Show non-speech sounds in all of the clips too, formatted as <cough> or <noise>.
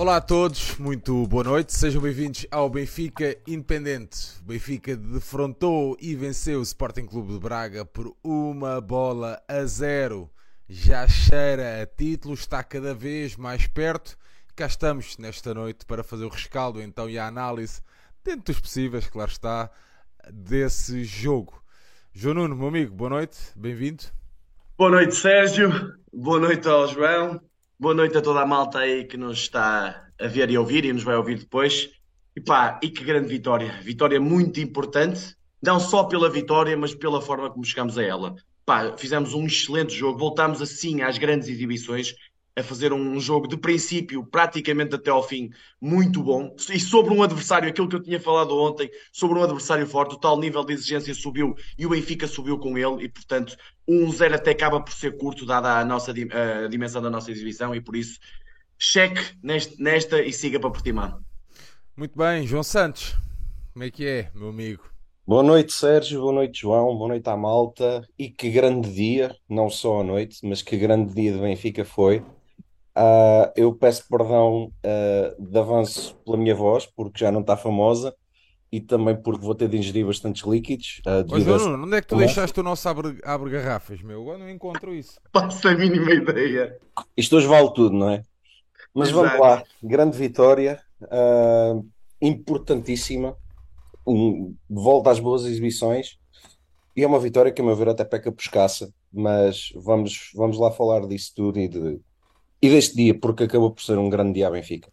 Olá a todos, muito boa noite, sejam bem-vindos ao Benfica Independente. O Benfica defrontou e venceu o Sporting Clube de Braga por uma bola a zero. Já cheira a título, está cada vez mais perto. Cá estamos nesta noite para fazer o rescaldo então e a análise, dentro dos possíveis, claro está, desse jogo. João Nuno, meu amigo, boa noite, bem-vindo. Boa noite, Sérgio. Boa noite ao João. Boa noite a toda a malta aí que nos está a ver e ouvir e nos vai ouvir depois. E pá, e que grande vitória. Vitória muito importante, não só pela vitória, mas pela forma como chegamos a ela. Pá, fizemos um excelente jogo, voltámos assim às grandes exibições, a fazer um jogo de princípio, praticamente até ao fim, muito bom. E sobre um adversário, aquilo que eu tinha falado ontem, sobre um adversário forte, o tal nível de exigência subiu e o Benfica subiu com ele, e portanto, um zero até acaba por ser curto, dada a, nossa, a dimensão da nossa exibição, e por isso, cheque neste, nesta e siga para Portimão. Muito bem, João Santos, como é que é, meu amigo? Boa noite, Sérgio. Boa noite, João. Boa noite à malta. E que grande dia, não só a noite, mas que grande dia de Benfica foi. Uh, eu peço perdão uh, de avanço pela minha voz, porque já não está famosa, e também porque vou ter de ingerir bastantes líquidos. Uh, Mas, Bruno, onde é que tu deixaste o nosso abre, abre garrafas, meu? Eu não encontro isso. <laughs> Passa a mínima ideia. Isto hoje vale tudo, não é? Mas Exato. vamos lá, grande vitória, uh, importantíssima, um, volta às boas exibições, e é uma vitória que, a meu ver, até peca por escassa, mas vamos, vamos lá falar disso tudo e de e deste dia, porque acabou por ser um grande dia à Benfica.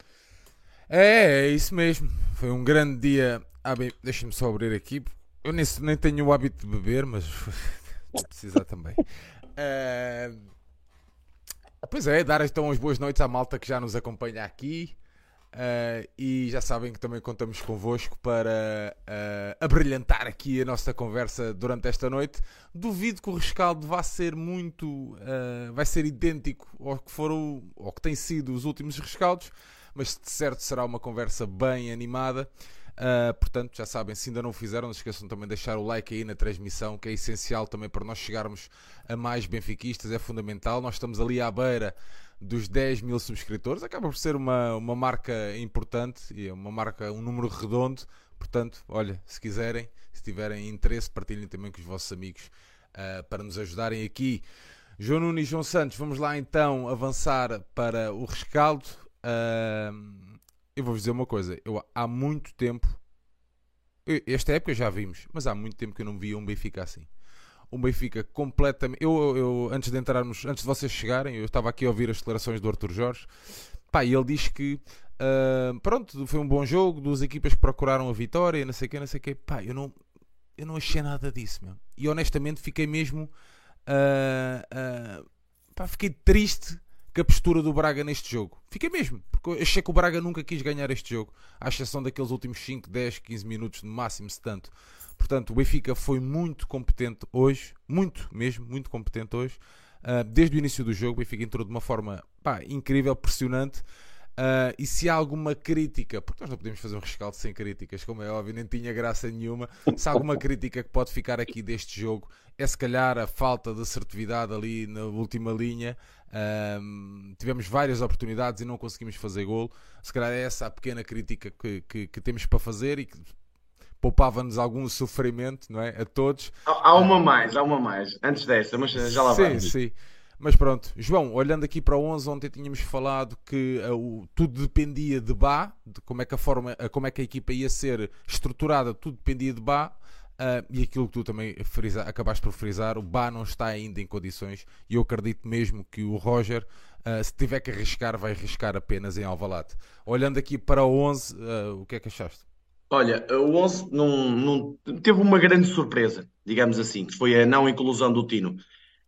É, é isso mesmo. Foi um grande dia à Benfica. Deixa-me só abrir aqui. Eu nem, nem tenho o hábito de beber, mas <laughs> vou precisar também. Uh... <laughs> Pois é, dar então as boas noites à malta que já nos acompanha aqui. Uh, e já sabem que também contamos convosco para uh, abrilhantar aqui a nossa conversa durante esta noite. Duvido que o rescaldo vá ser muito, uh, vai ser idêntico ao que foram, ao que tem sido os últimos rescaldos, mas de certo será uma conversa bem animada. Uh, portanto, já sabem, se ainda não fizeram, não se esqueçam também de deixar o like aí na transmissão, que é essencial também para nós chegarmos a mais benfiquistas, é fundamental. Nós estamos ali à beira dos 10 mil subscritores, acaba por ser uma, uma marca importante e é uma marca, um número redondo. Portanto, olha, se quiserem, se tiverem interesse, partilhem também com os vossos amigos uh, para nos ajudarem aqui. João Nunes e João Santos, vamos lá então avançar para o rescaldo. Uh, eu vou-vos dizer uma coisa, eu há muito tempo, esta época já vimos, mas há muito tempo que eu não via um Benfica assim. Um Benfica completamente. Eu, eu, antes de entrarmos, antes de vocês chegarem, eu estava aqui a ouvir as declarações do Arthur Jorge. Pá, e ele diz que uh, pronto, foi um bom jogo, duas equipas que procuraram a vitória, não sei o que, não sei o que. Pá, eu não, eu não achei nada disso, meu. E honestamente fiquei mesmo. Uh, uh, pá, fiquei triste com a postura do Braga neste jogo. Fiquei mesmo, porque achei que o Braga nunca quis ganhar este jogo, à exceção daqueles últimos 5, 10, 15 minutos no máximo, se tanto. Portanto, o Benfica foi muito competente hoje, muito mesmo, muito competente hoje. Uh, desde o início do jogo, o Benfica entrou de uma forma pá, incrível, pressionante. Uh, e se há alguma crítica, porque nós não podemos fazer um rescaldo sem críticas, como é óbvio, nem tinha graça nenhuma. Se há alguma crítica que pode ficar aqui deste jogo, é se calhar a falta de assertividade ali na última linha. Um, tivemos várias oportunidades e não conseguimos fazer gol. Se calhar é essa a pequena crítica que, que, que temos para fazer e que poupava-nos algum sofrimento, não é? A todos. Há, há uma mais, há uma mais, antes desta, mas já lá sim, vamos. Sim, sim. Mas pronto, João, olhando aqui para o 11, ontem tínhamos falado que uh, tudo dependia de Bá, de como é que a forma, uh, como é que a equipa ia ser estruturada, tudo dependia de Bá. Uh, e aquilo que tu também frisa, acabaste por frisar, o Bá não está ainda em condições e eu acredito mesmo que o Roger, se tiver que arriscar, vai arriscar apenas em Alvalade. Olhando aqui para o 11, o que é que achaste? Olha, o 11 não, não, teve uma grande surpresa, digamos assim, que foi a não inclusão do Tino.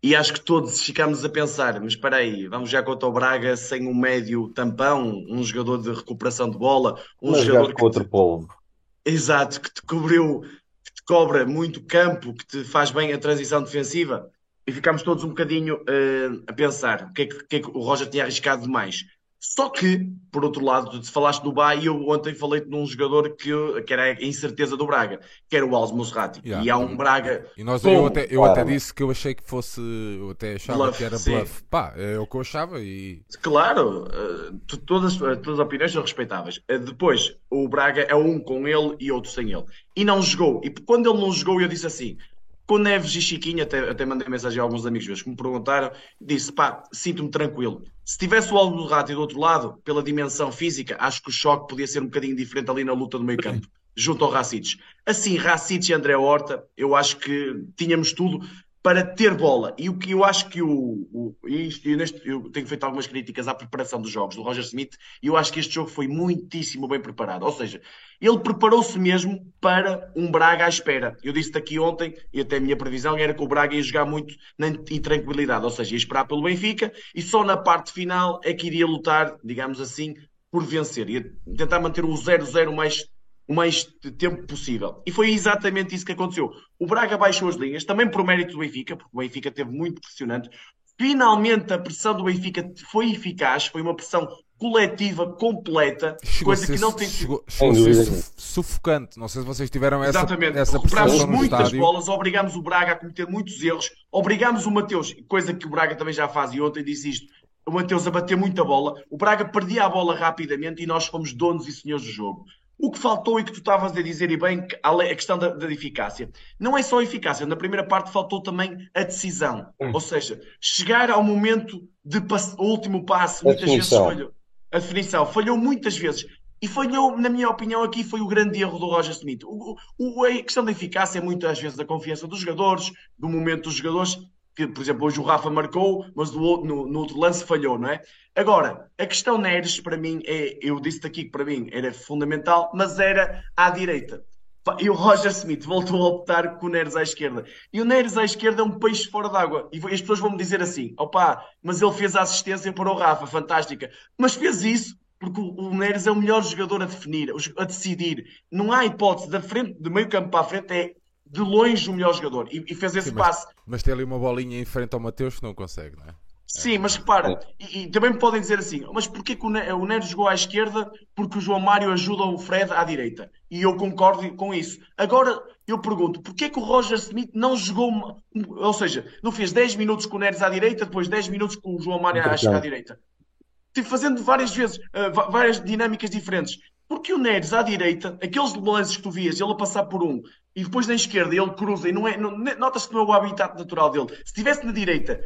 E acho que todos ficámos a pensar, mas espera aí, vamos já contra o Braga sem um médio tampão, um jogador de recuperação de bola, um mas jogador que outro te... povo. Exato, que te cobriu, que te cobra muito campo, que te faz bem a transição defensiva. E ficámos todos um bocadinho uh, a pensar o que, é que, que, é que o Roger tinha arriscado demais. Só que, por outro lado, tu falaste do Bahia eu ontem falei de um jogador que, que era a incerteza do Braga, que era o Alves Monserrati. Yeah. E há um Braga. E nós, com- eu até, eu Claro. até disse que eu achei que fosse. Eu até achava Bluff, que era sim. bluff. Pá, é o que eu achava e. Claro, eh, todas, eh, todas as opiniões são respeitáveis. Eh, Depois, o Braga é um com ele e outro sem ele. E não jogou. E quando ele não jogou, eu disse assim: com Neves e Chiquinho, até, até mandei mensagem a alguns amigos meus que me perguntaram, disse: pá, sinto-me tranquilo. Se tivesse o Aldo Rádio do outro lado, pela dimensão física, acho que o choque podia ser um bocadinho diferente ali na luta do meio campo, junto ao Racites. Assim, Racites e André Horta, eu acho que tínhamos tudo para ter bola. E o que eu acho que o. o isto- e neste, eu tenho feito algumas críticas à preparação dos jogos do Roger Smith e eu acho que este jogo foi muitíssimo bem preparado. Ou seja, ele preparou-se mesmo para um Braga à espera. Eu disse-te aqui ontem, e até a minha previsão era que o Braga ia jogar muito na intranquilidade, ou seja, ia esperar pelo Benfica e só na parte final é que iria lutar, digamos assim, por vencer. Ia tentar manter o 0-0 o mais o mais tempo possível. E foi exatamente isso que aconteceu. O Braga baixou as linhas, também por mérito do Benfica, porque o Benfica teve muito pressionante. Finalmente a pressão do Benfica foi eficaz, foi uma pressão coletiva, completa, Chegou coisa que não tem chegou, Sem chegou sufocante. Não sei se vocês tiveram essa, Exatamente. essa Recuperámos muitas estádio. bolas, obrigámos o Braga a cometer muitos erros, obrigámos o Mateus, coisa que o Braga também já faz, e ontem disse isto, o Mateus a bater muita bola, o Braga perdia a bola rapidamente e nós fomos donos e senhores do jogo. O que faltou e que tu estavas a dizer, e bem, a questão da, da eficácia. Não é só a eficácia, na primeira parte faltou também a decisão. Ou seja, chegar ao momento de o último passo, muitas vezes definição. falhou. A definição falhou muitas vezes. E falhou, na minha opinião, aqui foi o grande erro do Roger Smith. O, o- a questão da eficácia é muitas vezes da confiança dos jogadores, do momento dos jogadores, que, por exemplo, hoje o Rafa marcou, mas do no, no outro lance falhou, não é? Agora, a questão Neres, para mim, é, eu disse aqui que para mim era fundamental, mas era à direita. E o Roger Smith voltou a optar com o Neres à esquerda. E o Neres à esquerda é um peixe fora d'água. E as pessoas vão me dizer assim: opá, mas ele fez a assistência para o Rafa, fantástica. Mas fez isso porque o Neres é o melhor jogador a definir, a decidir. Não há hipótese, da frente, de meio campo para a frente, é de longe o melhor jogador. E, e fez esse Sim, mas- passe. Mas tem ali uma bolinha em frente ao Mateus que não consegue, não é? Sim, mas repara, e, e também me podem dizer assim, mas porquê que o, Ne- o Neres jogou à esquerda? Porque o João Mário ajuda o Fred à direita. E eu concordo com isso. Agora, eu pergunto, porquê que o Roger Smith não jogou, ou seja, não fez 10 minutos com o Neres à direita, depois 10 minutos com o João Mário à, à direita? Tipo, fazendo várias vezes, va- várias dinâmicas diferentes. Porque o Neres à direita, aqueles lances que tu vias, ele a passar por um e depois na esquerda ele cruza e não é, não, notas que não é o habitat natural dele. Se estivesse na direita,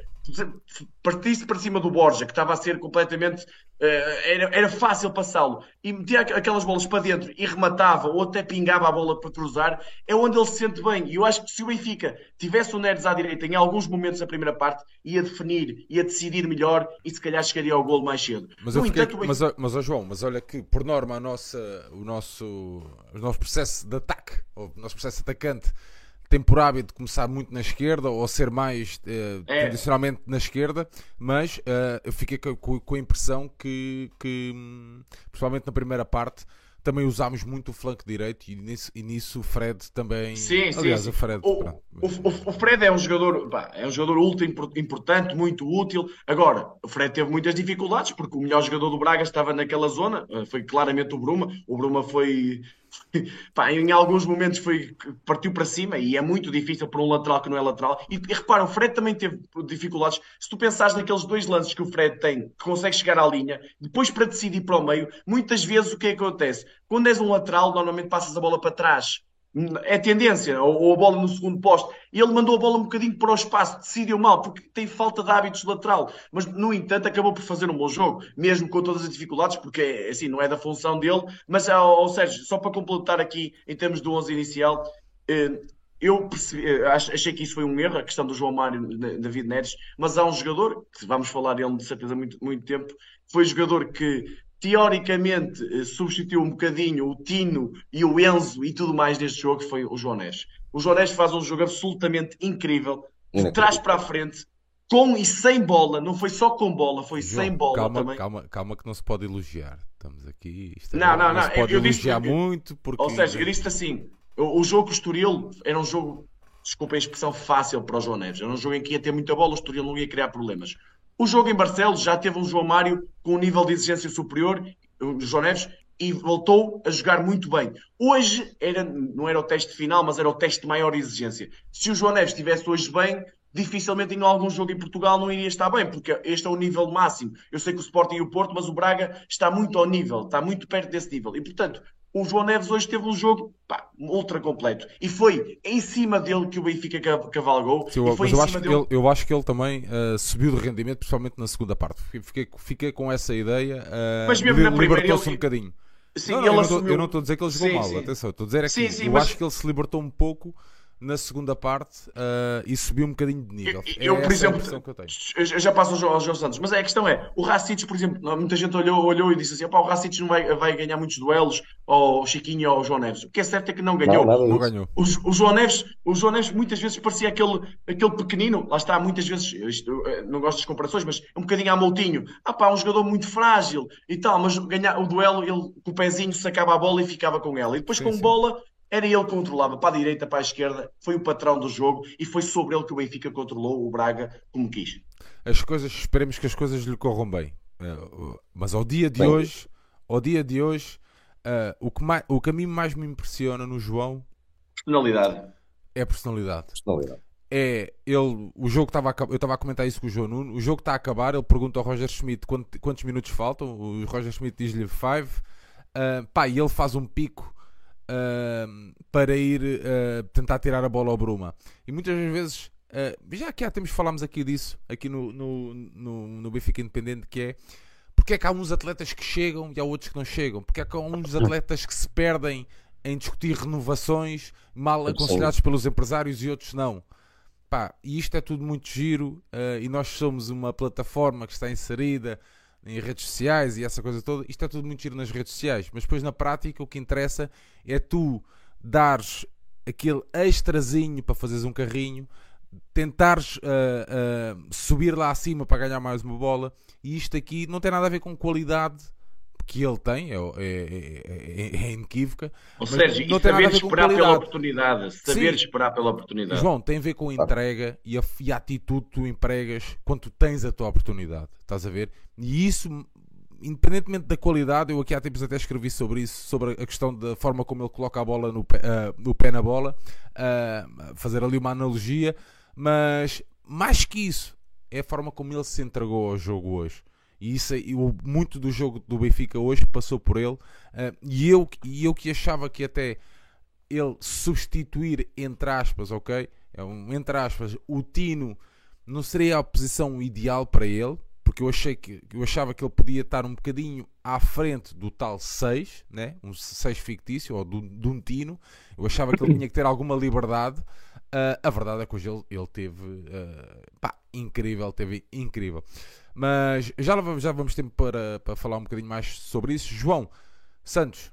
partisse para cima do Borja, que estava a ser completamente. eh, era, era fácil passá-lo e metia aqu- aquelas bolas para dentro e rematava ou até pingava a bola para cruzar, é onde ele se sente bem. E eu acho que se o Benfica tivesse o Neres à direita em alguns momentos da primeira parte, ia definir, ia decidir melhor e se calhar chegaria ao golo mais cedo. Mas, no eu fiquei, entanto, o mas, mas João, mas olha que por norma a nossa, o, nosso, o nosso processo de ataque, ou o nosso processo atacante, tem por hábito começar muito na esquerda ou ser mais eh, É. tradicionalmente na esquerda, mas eh, eu fiquei co- co- com, a impressão que, que, hum, principalmente na primeira parte, também usámos muito o flanco direito e nisso, e nisso o Fred também. Sim, Aliás, sim. o Fred. O, o, o- Fred é um jogador, pá, é um jogador ultra impor- importante, muito útil. Agora, o Fred teve muitas dificuldades porque o melhor jogador do Braga estava naquela zona, eh, foi claramente o Bruma. O Bruma foi, pá, em alguns momentos foi partiu para cima e é muito difícil para um lateral que não é lateral. E, e repara, o Fred também teve dificuldades. Se tu pensares naqueles dois lances que o Fred tem, que consegue chegar à linha, depois para decidir para o meio, muitas vezes o que é que acontece? Quando és um lateral, normalmente passas a bola para trás. É tendência, ou, ou a bola no segundo posto. Ele mandou a bola um bocadinho para o espaço, decidiu mal, porque tem falta de hábitos lateral. Mas, no entanto, acabou por fazer um bom jogo, mesmo com todas as dificuldades, porque assim, não é da função dele. Mas, ao, ao Sérgio, só para completar aqui, em termos do 11 inicial, eh, eu percebi, eh, ach- achei que isso foi um erro, a questão do João Mário David Neres, mas há um jogador, que vamos falar dele de certeza muito, muito tempo, foi jogador que teoricamente eh, substituiu um bocadinho o Tino e o Enzo e tudo mais neste jogo, que foi o João Neres. O João Neres faz um jogo absolutamente incrível, de trás para a frente, com e sem bola, não foi só com bola, foi João, sem bola calma, também. calma, calma que não se pode elogiar. Estamos aqui. isto Não, agora não, não, se pode eu disse elogiar que- muito porque. Ou seja, eu disse assim: o, o jogo com o Estoril era um jogo, desculpem a expressão, fácil para o João Neves. Era um jogo em que ia ter muita bola, o Estoril não ia criar problemas. O jogo em Barcelos já teve um João Mário com um nível de exigência superior, o João Neves, e voltou a jogar muito bem. Hoje era, não era o teste final, mas era o teste de maior exigência. Se o João Neves estivesse hoje bem, dificilmente em algum jogo em Portugal não iria estar bem, porque este é o nível máximo. Eu sei que o Sporting e o Porto, mas o Braga está muito ao nível, está muito perto desse nível. E, portanto, o João Neves hoje teve um jogo pá, ultra completo. E foi em cima dele que o Benfica cavalgou. Sim, mas eu, acho dele... ele, eu, acho que ele também uh, subiu de rendimento, principalmente na segunda parte. Fiquei, fiquei com essa ideia. Uh, mas mesmo na primeira libertou-se ele... um bocadinho. Sim, não, não, eu, não estou a dizer que ele jogou sim, mal, sim. atenção, estou a dizer é que eu mas... acho que ele se libertou um pouco na segunda parte uh, e subiu um bocadinho de nível. Eu, é por exemplo, eu já passo ao João Santos, mas a questão é: o Racic, por exemplo, muita gente olhou, olhou e disse assim: o Racic não vai, vai ganhar muitos duelos ao Chiquinho ou ao João Neves. O que é certo é que não ganhou. Não, não ganhou. O, o, João Neves, o João Neves muitas vezes parecia aquele, aquele pequenino, lá está, muitas vezes, isto, eh, não gosto das comparações, mas é um bocadinho a moltinho. Ah pá, um jogador muito frágil e tal, mas ganhar o duelo, ele com o pezinho sacava a bola e ficava com ela. E depois sim, com sim. bola era ele que controlava para a direita, para a esquerda, foi o patrão do jogo e foi sobre ele que o Benfica controlou o Braga como quis. As coisas, esperemos que as coisas lhe corram bem. Uh, mas ao dia de bem, hoje, ao dia de hoje, uh, o, que mais, o que a mim mais me impressiona no João personalidade. é a personalidade. personalidade. É, ele, o jogo estava a, eu estava a comentar isso com o João Nuno. O jogo está a acabar. Ele pergunta ao Roger Schmidt quantos, quantos minutos faltam. O Roger Schmidt diz-lhe 5. Uh, pá, e ele faz um pico uh, para ir uh, tentar tirar a bola ao Bruma. E muitas vezes, uh, já que há tempos falámos aqui disso, aqui no, no, no, no Benfica Independente, que é porque é que há uns atletas que chegam e há outros que não chegam? Porque é que há uns atletas que se perdem em discutir renovações mal aconselhados pelos empresários e outros não? Pá, e isto é tudo muito giro uh, e nós somos uma plataforma que está inserida em redes sociais e essa coisa toda, isto é tudo muito giro nas redes sociais, mas depois na prática o que interessa é tu dares aquele extrazinho para fazeres um carrinho, tentares uh, uh, subir lá acima para ganhar mais uma bola, e isto aqui não tem nada a ver com qualidade que ele tem, é, é, é, é inequívoca. Ou seja, não e saber esperar pela oportunidade. Saber Sim. esperar pela oportunidade. João, tem a ver com a entrega e a, e a atitude que tu empregas quando tu tens a tua oportunidade. Estás a ver? E isso, independentemente da qualidade, eu aqui há tempos até escrevi sobre isso, sobre a questão da forma como ele coloca a bola no pé, uh, no pé na bola, uh, fazer ali uma analogia, mas mais que isso, é a forma como ele se entregou ao jogo hoje. E isso, e o, muito do jogo do Benfica hoje passou por ele. Uh, e, eu, e eu que achava que até ele substituir, entre aspas, ok? É um, entre aspas, o Tino não seria a posição ideal para ele, porque eu achei que eu achava que ele podia estar um bocadinho à frente do tal 6, né? um 6 fictício, ou de um Tino. Eu achava que ele tinha que ter alguma liberdade. Uh, a verdade é que hoje ele, ele teve uh, pá, incrível, teve incrível. Mas já já vamos ter para, para falar um bocadinho mais sobre isso. João Santos,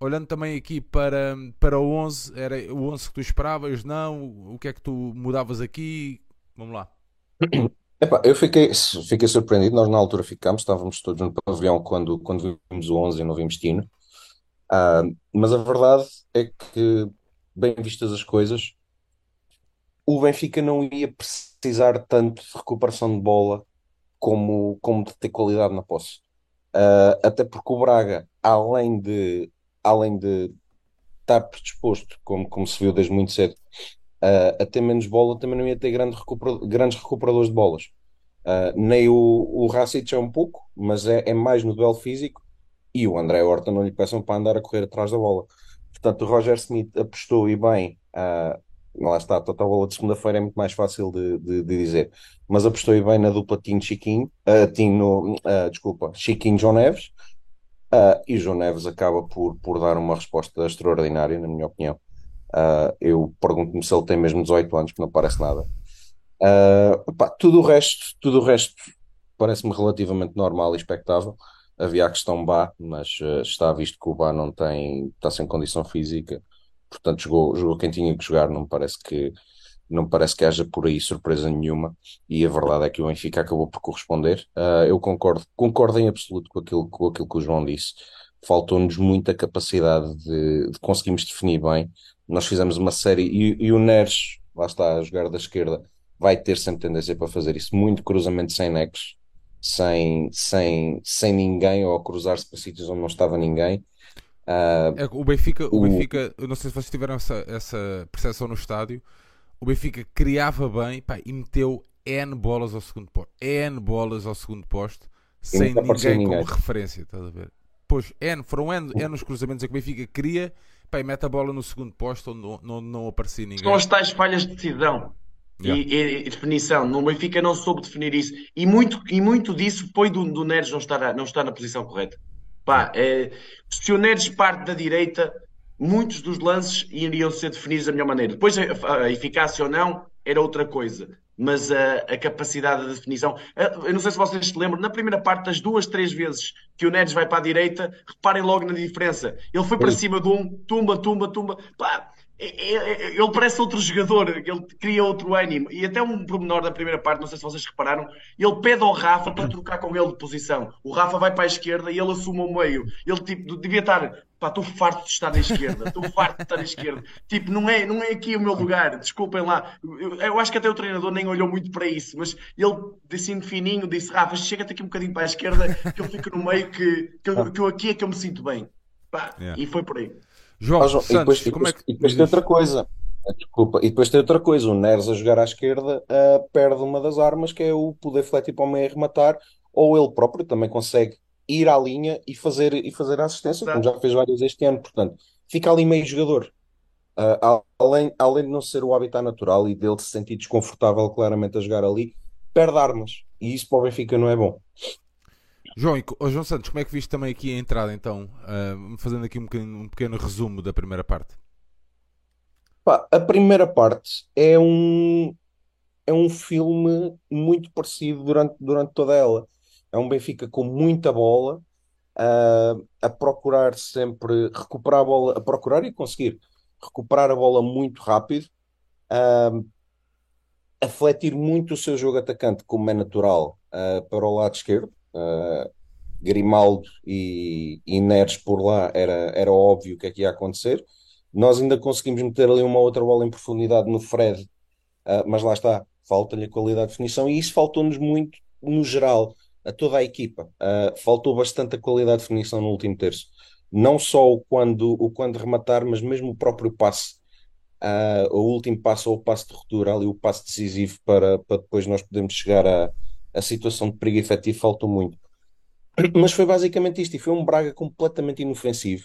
olhando também aqui para, para o 11, era o 11 que tu esperavas? Não? O que é que tu mudavas aqui? Vamos lá. <clears throat> Epá, eu fiquei, fiquei surpreendido. Nós, na altura, ficámos, estávamos todos no pavilhão quando, quando vimos o 11 e não vimos Tino. Uh, mas a verdade é que, bem vistas as coisas, o Benfica não ia precisar tanto de recuperação de bola como, como de ter qualidade na posse. Uh, até porque o Braga, além de, além de estar predisposto, como, como se viu desde muito cedo, uh, a ter menos bola, também não ia ter grande grandes recuperadores de bolas. Uh, nem o, o Racic é um pouco, mas é, é mais no duelo físico, e o André Horta não lhe peçam para andar a correr atrás da bola. Portanto, o Roger Smith apostou e bem uh, lá está, a total bola de segunda-feira é muito mais fácil de, de, de, dizer. Mas apostou bem na dupla Tinho Chiquinho, uh, uh, desculpa, Chiquinho João Neves, uh, e João Neves acaba por, por dar uma resposta extraordinária, na minha opinião. Uh, eu pergunto-me se ele tem mesmo 18 anos, que não parece nada. Pá, tudo o resto, tudo o resto parece-me relativamente normal e expectável. Havia a questão Bá, mas está visto que o Bá não tem, está sem condição física portanto jogou, jogou quem tinha que jogar, não parece que não parece que haja por aí surpresa nenhuma e a verdade é que o Benfica acabou por corresponder. Uh, eu concordo, concordo em absoluto com aquilo, com aquilo que o João disse. Faltou-nos muita capacidade de, de, conseguirmos definir bem. Nós fizemos uma série e, e o Neres, lá está, a jogar da esquerda, vai ter sempre tendência para fazer isso. Muito cruzamento sem nexos. sem, sem, sem ninguém ou a cruzar-se para sítios onde não estava ninguém. Uh, é, o Benfica, o, o Benfica, eu não sei se vocês tiveram essa, essa percepção no estádio, o Benfica criava bem pá, e meteu N bolas ao segundo posto. N bolas ao segundo posto sem ninguém, ninguém, como referência, estás a ver? Pois, N, foram N, N os cruzamentos que o Benfica queria pá, e mete a bola no segundo posto onde não, não, não aparecia ninguém. São as tais falhas de decisão. Yeah. E, e, definição, no Benfica não soube definir isso e muito, e muito disso foi do, do Neres não estar, não estar na posição correta. Pá, é, se o Neres parte da direita, muitos dos lances iriam ser definidos da melhor maneira. Depois, a, eficácia ou não era outra coisa. Mas a, a, capacidade de definição. Eu não sei se vocês se lembram, na primeira parte, das duas, três vezes que o Neres vai para a direita, reparem logo na diferença. Ele foi para cima de um, tumba, tumba, tumba. Pá, ele parece outro jogador, ele cria outro ânimo. E até um pormenor da primeira parte, não sei se vocês repararam, ele pede ao Rafa para trocar com ele de posição. O Rafa vai para a esquerda e ele assume o meio. Ele tipo, devia estar, pá, estou farto de estar na esquerda, estou farto de estar na esquerda. Tipo, não é, não é aqui o meu lugar, desculpem lá. Eu, eu acho que até o treinador nem olhou muito para isso, mas ele, assim de fininho, disse: Rafa, chega-te aqui um bocadinho para a esquerda, que eu fico no meio, que, que, que aqui é que eu me sinto bem. Pá, yeah. E foi por aí. João, ah, João Santos, e depois, como é que... e depois tem outra coisa. Desculpa, e depois tem outra coisa, o Neres a jogar à esquerda uh, perde uma das armas que é o poder fletir para o meio rematar, ou ele próprio também consegue ir à linha e fazer, e fazer a assistência, Exato. como já fez várias este ano, portanto, fica ali meio jogador. Uh, além, além de não ser o habitat natural e dele se sentir desconfortável claramente a jogar ali, perde armas, e isso para o Benfica não é bom. João, e, oh, João Santos, como é que viste também aqui a entrada então? Uh, fazendo aqui um pequeno, um pequeno, resumo da primeira parte. Pá, a primeira parte é um, é um filme muito parecido durante, durante toda ela. É um Benfica com muita bola, uh, a procurar sempre recuperar a bola, a procurar e conseguir recuperar a bola muito rápido, uh, a fletir muito o seu jogo atacante, como é natural, uh, para o lado esquerdo uh, Grimaldo e, e Neres por lá, era, era óbvio o que é que ia acontecer. Nós ainda conseguimos meter ali uma outra bola em profundidade no Fred, uh, mas lá está, falta-lhe a qualidade de definição e isso faltou-nos muito no geral, a toda a equipa. Uh, faltou bastante a qualidade de definição no último terço. Não só o quando, o quando rematar, mas mesmo o próprio passe. Uh, o último passo ou o passo de ruptura, ali o passo decisivo para, para depois nós podermos chegar a, a situação de perigo efetivo faltou muito. Mas foi basicamente isto, e foi um Braga completamente inofensivo,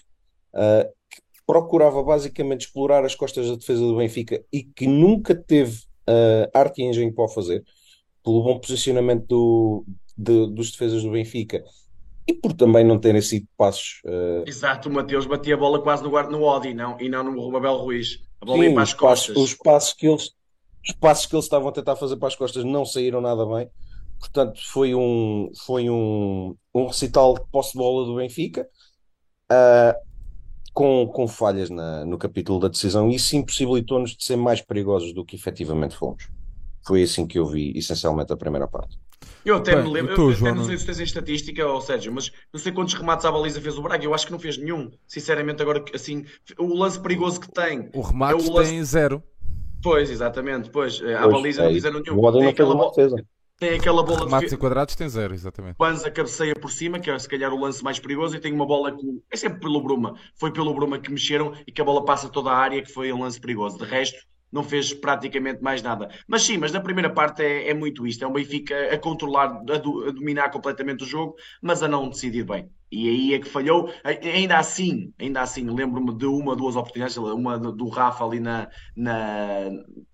uh, que procurava basicamente explorar as costas da defesa do Benfica e que nunca teve uh, arte e engenho para o fazer, pelo bom posicionamento do, de, dos defesas do Benfica e por também não terem sido passos. Uh... Exato, o Mateus batia a bola quase no, no Odi não, e não no Romabel Ruiz. A bola Sim, ia para as costas. Passos, os passos que eles os passos que eles estavam a tentar fazer para as costas não saíram nada bem. Portanto, foi um, foi um, um recital de posse de bola do Benfica, uh, com, com falhas na, no capítulo da decisão, e isso impossibilitou-nos de ser mais perigosos do que efetivamente fomos. Foi assim que eu vi, essencialmente, a primeira parte. Eu até Bem, me lembro, eu, até não sei se tens em estatística, ou Sérgio, mas não sei quantos remates à baliza fez o Braga. Eu acho que não fez nenhum. Sinceramente, agora, assim, o lance perigoso que tem. O remate é o lance... tem zero. Pois, exatamente. Pois, a baliza é, não fizeram nenhum. O tem aquela, bo... Tem aquela bola Remates de... quadrados tem zero, exatamente. Banza cabeceia por cima, que é se calhar o lance mais perigoso, e tem uma bola que. É sempre pelo Bruma. Foi pelo Bruma que mexeram e que a bola passa toda a área, que foi um lance perigoso. De resto, não fez praticamente mais nada. Mas sim, mas na primeira parte é, é muito isto: é um Benfica a controlar, a, do, a, dominar completamente o jogo, mas a não decidir bem. E aí é que falhou. Ainda assim, ainda assim, lembro-me de uma, duas oportunidades, uma do Rafa ali na, na,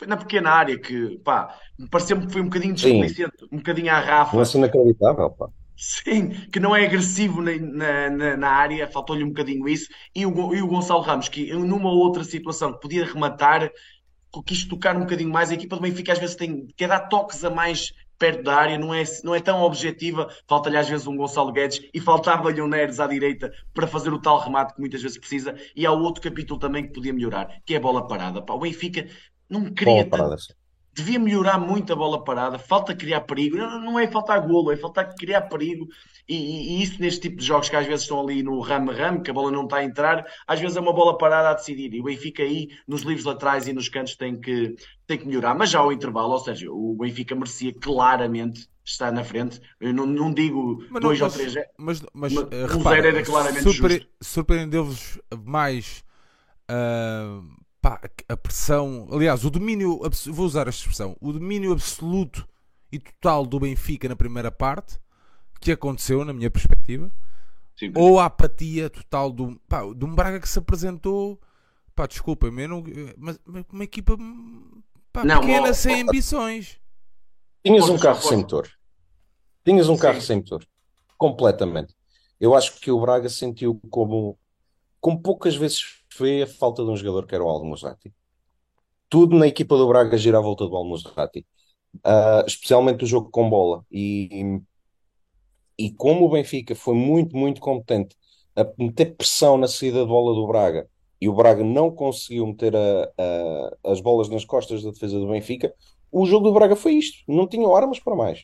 na pequena área, que pá, pareceu-me que foi um bocadinho desplicente, um bocadinho à Rafa. Não é inacreditável, pá. Sim, que não é agressivo na, na, na área, faltou-lhe um bocadinho isso. E o, e o Gonçalo Ramos, que numa outra situação que podia rematar, quis tocar um bocadinho mais. A equipa do Benfica às vezes tem, quer dar toques a mais perto da área, não é, não é tão objetiva. Falta-lhe às vezes um Gonçalo Guedes e faltava-lhe um Neres à direita para fazer o tal remate que muitas vezes precisa. E há outro capítulo também que podia melhorar, que é a bola parada. Pá, o Benfica não tanto, devia melhorar muito a bola parada, falta criar perigo, não é faltar golo, é faltar criar perigo, e, e, isso neste tipo de jogos que às vezes estão ali no ramo-ramo, que a bola não está a entrar, às vezes é uma bola parada a decidir, e o Benfica aí, nos livros laterais e nos cantos, tem que, tem que melhorar, mas já ao intervalo, ou seja, o Benfica merecia claramente está na frente. Eu não, não digo mas dois não, ou três. Mas, mas, mas uh, repara, era claramente surpre surpreendeu-vos mais uh, pá, a pressão. Aliás, o domínio. Vou usar a expressão. O domínio absoluto e total do Benfica na primeira parte, que aconteceu, na minha perspectiva. Sim, ou a apatia total do, pá, de um Braga que se apresentou. Pá, desculpa, mas, mas uma equipa pá, não, pequena, sem ambições. Tinhas um carro sem motor. Tinhas um Sim. carro sem motor. Completamente. Eu acho que o Braga sentiu como, como poucas vezes foi a falta de um jogador que era o Almusrati. Tudo na equipa do Braga gira à volta do Almusrati. Uh, especialmente o jogo com bola. E, e como o Benfica foi muito, muito competente a meter pressão na saída de bola do Braga e o Braga não conseguiu meter a, a, as bolas nas costas da defesa do Benfica, o jogo do Braga foi isto. Não tinham armas para mais.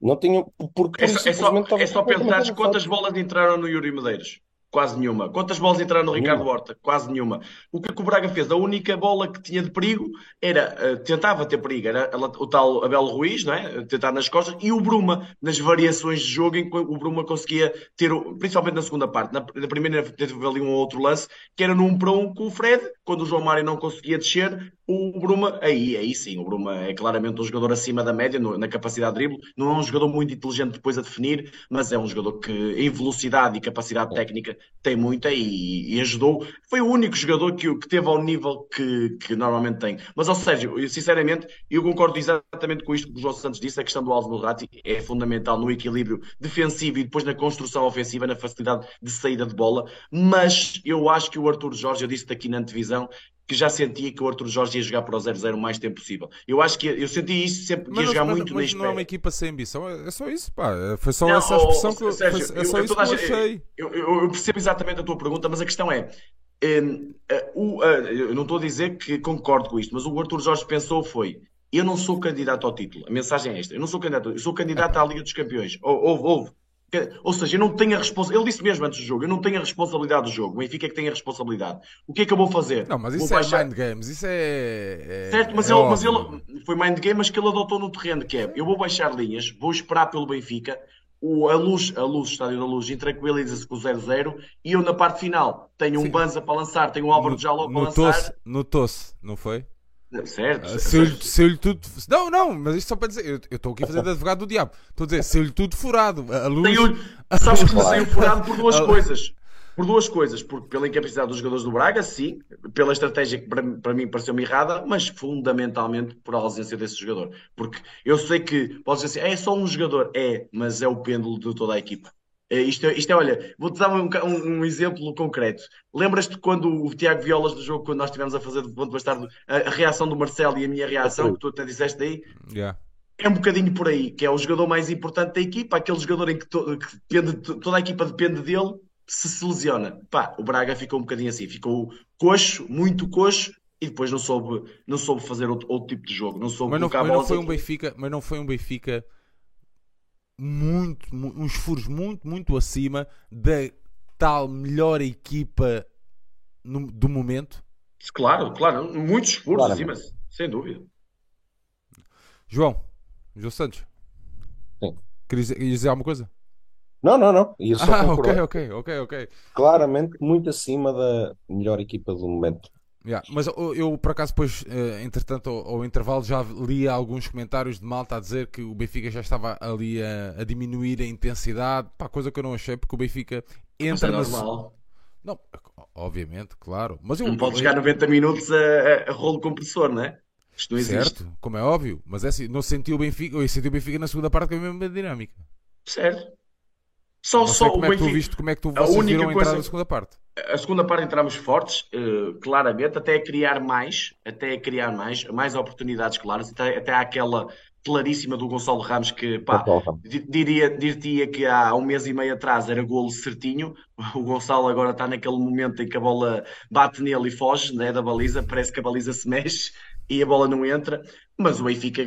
Não tinham. Porque é só, é só, é só pensar quantas bolas entraram no Yuri Medeiros. Quase nenhuma. Quantas bolas entraram no Ricardo Horta? Quase nenhuma. O que, o Braga fez? A única bola que tinha de perigo era, uh, tentava ter perigo, era o tal Abel Ruiz, não é? tentar nas costas, e o Bruma, nas variações de jogo, em que o Bruma conseguia ter, principalmente na segunda parte. Na, na primeira teve ali um outro lance, que era num para um com o Fred, quando o João Mário não conseguia descer, o Bruma, aí, aí sim, o Bruma é claramente um jogador acima da média no, na capacidade de drible. Não é um jogador muito inteligente depois a definir, mas é um jogador que em velocidade e capacidade técnica tem muita e, e ajudou. Foi o único jogador que, que teve ao nível que, que normalmente tem. Mas, ao Sérgio, eu, sinceramente, eu concordo exatamente com isto que o João Santos disse. A questão do Alves Morati é fundamental no equilíbrio defensivo e depois na construção ofensiva, na facilidade de saída de bola. Mas eu acho que o Arthur Jorge, eu disse aqui na antevisão, que já sentia que o Arthur Jorge ia jogar para o 0-0 o mais tempo possível. Eu acho que eu senti isso sempre que ia jogar mas, muito mas não é uma equipa sem ambição, é, é só isso, pá. É, foi só não, essa expressão que, Sérgio, foi, é só eu, isso que eu achei. Eu, eu, percebo exatamente a tua pergunta, mas a questão é. Um, uh, uh, eu não estou a dizer que concordo com isto, mas o Arthur Jorge pensou foi eu não sou candidato ao título. A mensagem é esta. Eu não sou candidato, eu sou candidato à Liga dos Campeões. Houve, houve. Ou seja, eu não tenho a responsabilidade. Ele disse mesmo antes do jogo: eu não tenho a responsabilidade do jogo. O Benfica é que tem a responsabilidade. O que é que eu vou fazer? Não, mas isso vou é baixar... mind games. Isso é. é... Certo, mas, é ele, mas ele foi mind game, mas que ele adotou no terreno: que é eu vou baixar linhas, vou esperar pelo Benfica. O, a luz, a luz, o estádio da luz, intranquiliza-se com o 0-0 e eu na parte final tenho um Sim. Banza para lançar, tenho um Álvaro de Jaló para lançar. Notou-se, não foi? Certo. Ah, se lhe tudo. Não, não, mas isto só para dizer. Eu estou aqui a fazer de advogado do diabo. Estou a dizer, se lhe tudo furado. A luz. Saiu, sabes que saiu furado por duas <laughs> coisas. Por duas coisas. Porque pela incapacidade dos jogadores do Braga, sim. Pela estratégia que para, para mim pareceu-me errada, mas fundamentalmente por a ausência desse jogador. Porque eu sei que podes dizer assim, é só um jogador. É, mas é o pêndulo de toda a equipa. É, isto, é, isto é, olha, vou-te dar um, um, um, exemplo concreto. Lembras-te quando o Tiago Violas do jogo, quando nós estivemos a fazer de ponto bastardo, a, a reação do Marcelo e a minha reação, que tu até disseste aí? Yeah. É um bocadinho por aí, que é o jogador mais importante da equipa, aquele jogador em que, to, que depende, toda a equipa depende dele, se se lesiona. Pá, o Braga ficou um bocadinho assim, ficou coxo, muito coxo, e depois não soube, não soube fazer outro, outro tipo de jogo. Não soube mas não, mas não foi um Benfica, mas não foi um Benfica muito, uns furos muito, muito acima da tal melhor equipa no, do momento? Claro, claro, muitos furos claro. acima, sem dúvida. João, João Santos. Sim. Querias dizer alguma coisa? Não, não, não. Ia só ah, ok, ok, ok, ok. Claramente muito acima da melhor equipa do momento. Yeah, mas eu, eu, por acaso depois, uh, entretanto, ao, ao, intervalo já li alguns comentários de malta a dizer que o Benfica já estava ali a, a diminuir a intensidade, pá, coisa que eu não achei, porque o Benfica entra mas é normal. Não, obviamente, claro. Mas eu, não pode jogar 90 minutos a, a, rolo compressor, não é? Isto não certo, existe. como é óbvio, mas é assim, não senti o Benfica, eu senti o Benfica na segunda parte com a mesma dinâmica. Certo. Só, só como, é que tu viste, como é que tu a única viram coisa... a na segunda parte? A segunda parte entramos fortes, uh, claramente, até a criar mais, até a criar mais, mais oportunidades claras, até, até aquela claríssima do Gonçalo Ramos que pá, diria, diria que há um mês e meio atrás era golo certinho. <laughs> O Gonçalo agora está naquele momento em que a bola bate nele e foge né, da baliza, parece que a baliza se mexe e a bola não entra. Mas o Benfica,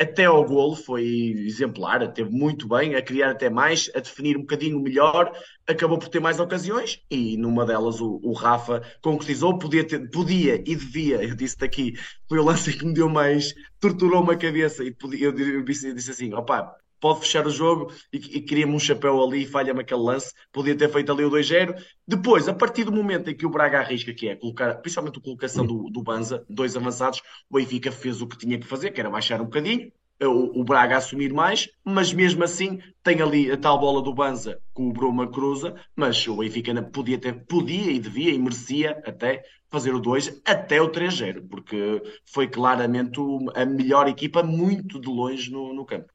até ao golo, foi exemplar, teve muito bem, a criar até mais, a definir um bocadinho melhor, acabou por ter mais ocasiões e numa delas o, o Rafa concretizou, podia, ter, podia e devia, eu disse daqui, foi o lance que me deu mais, torturou-me a cabeça e podia, eu, disse, eu disse assim, opá, pode fechar o jogo e, e queria-me um chapéu ali e falha-me aquele lance. Podia ter feito ali o 2-0. Depois, a partir do momento em que o Braga arrisca, que é colocar, principalmente a colocação do, do Banza, dois avançados, o Benfica fez o que tinha que fazer, que era baixar um bocadinho, o, o Braga assumir mais, mas mesmo assim tem ali a tal bola do Banza que o Bruma cruza, mas o Benfica podia, ter, podia e devia e merecia até fazer o 2 até o 3-0, porque foi claramente a melhor equipa muito de longe no, no campo.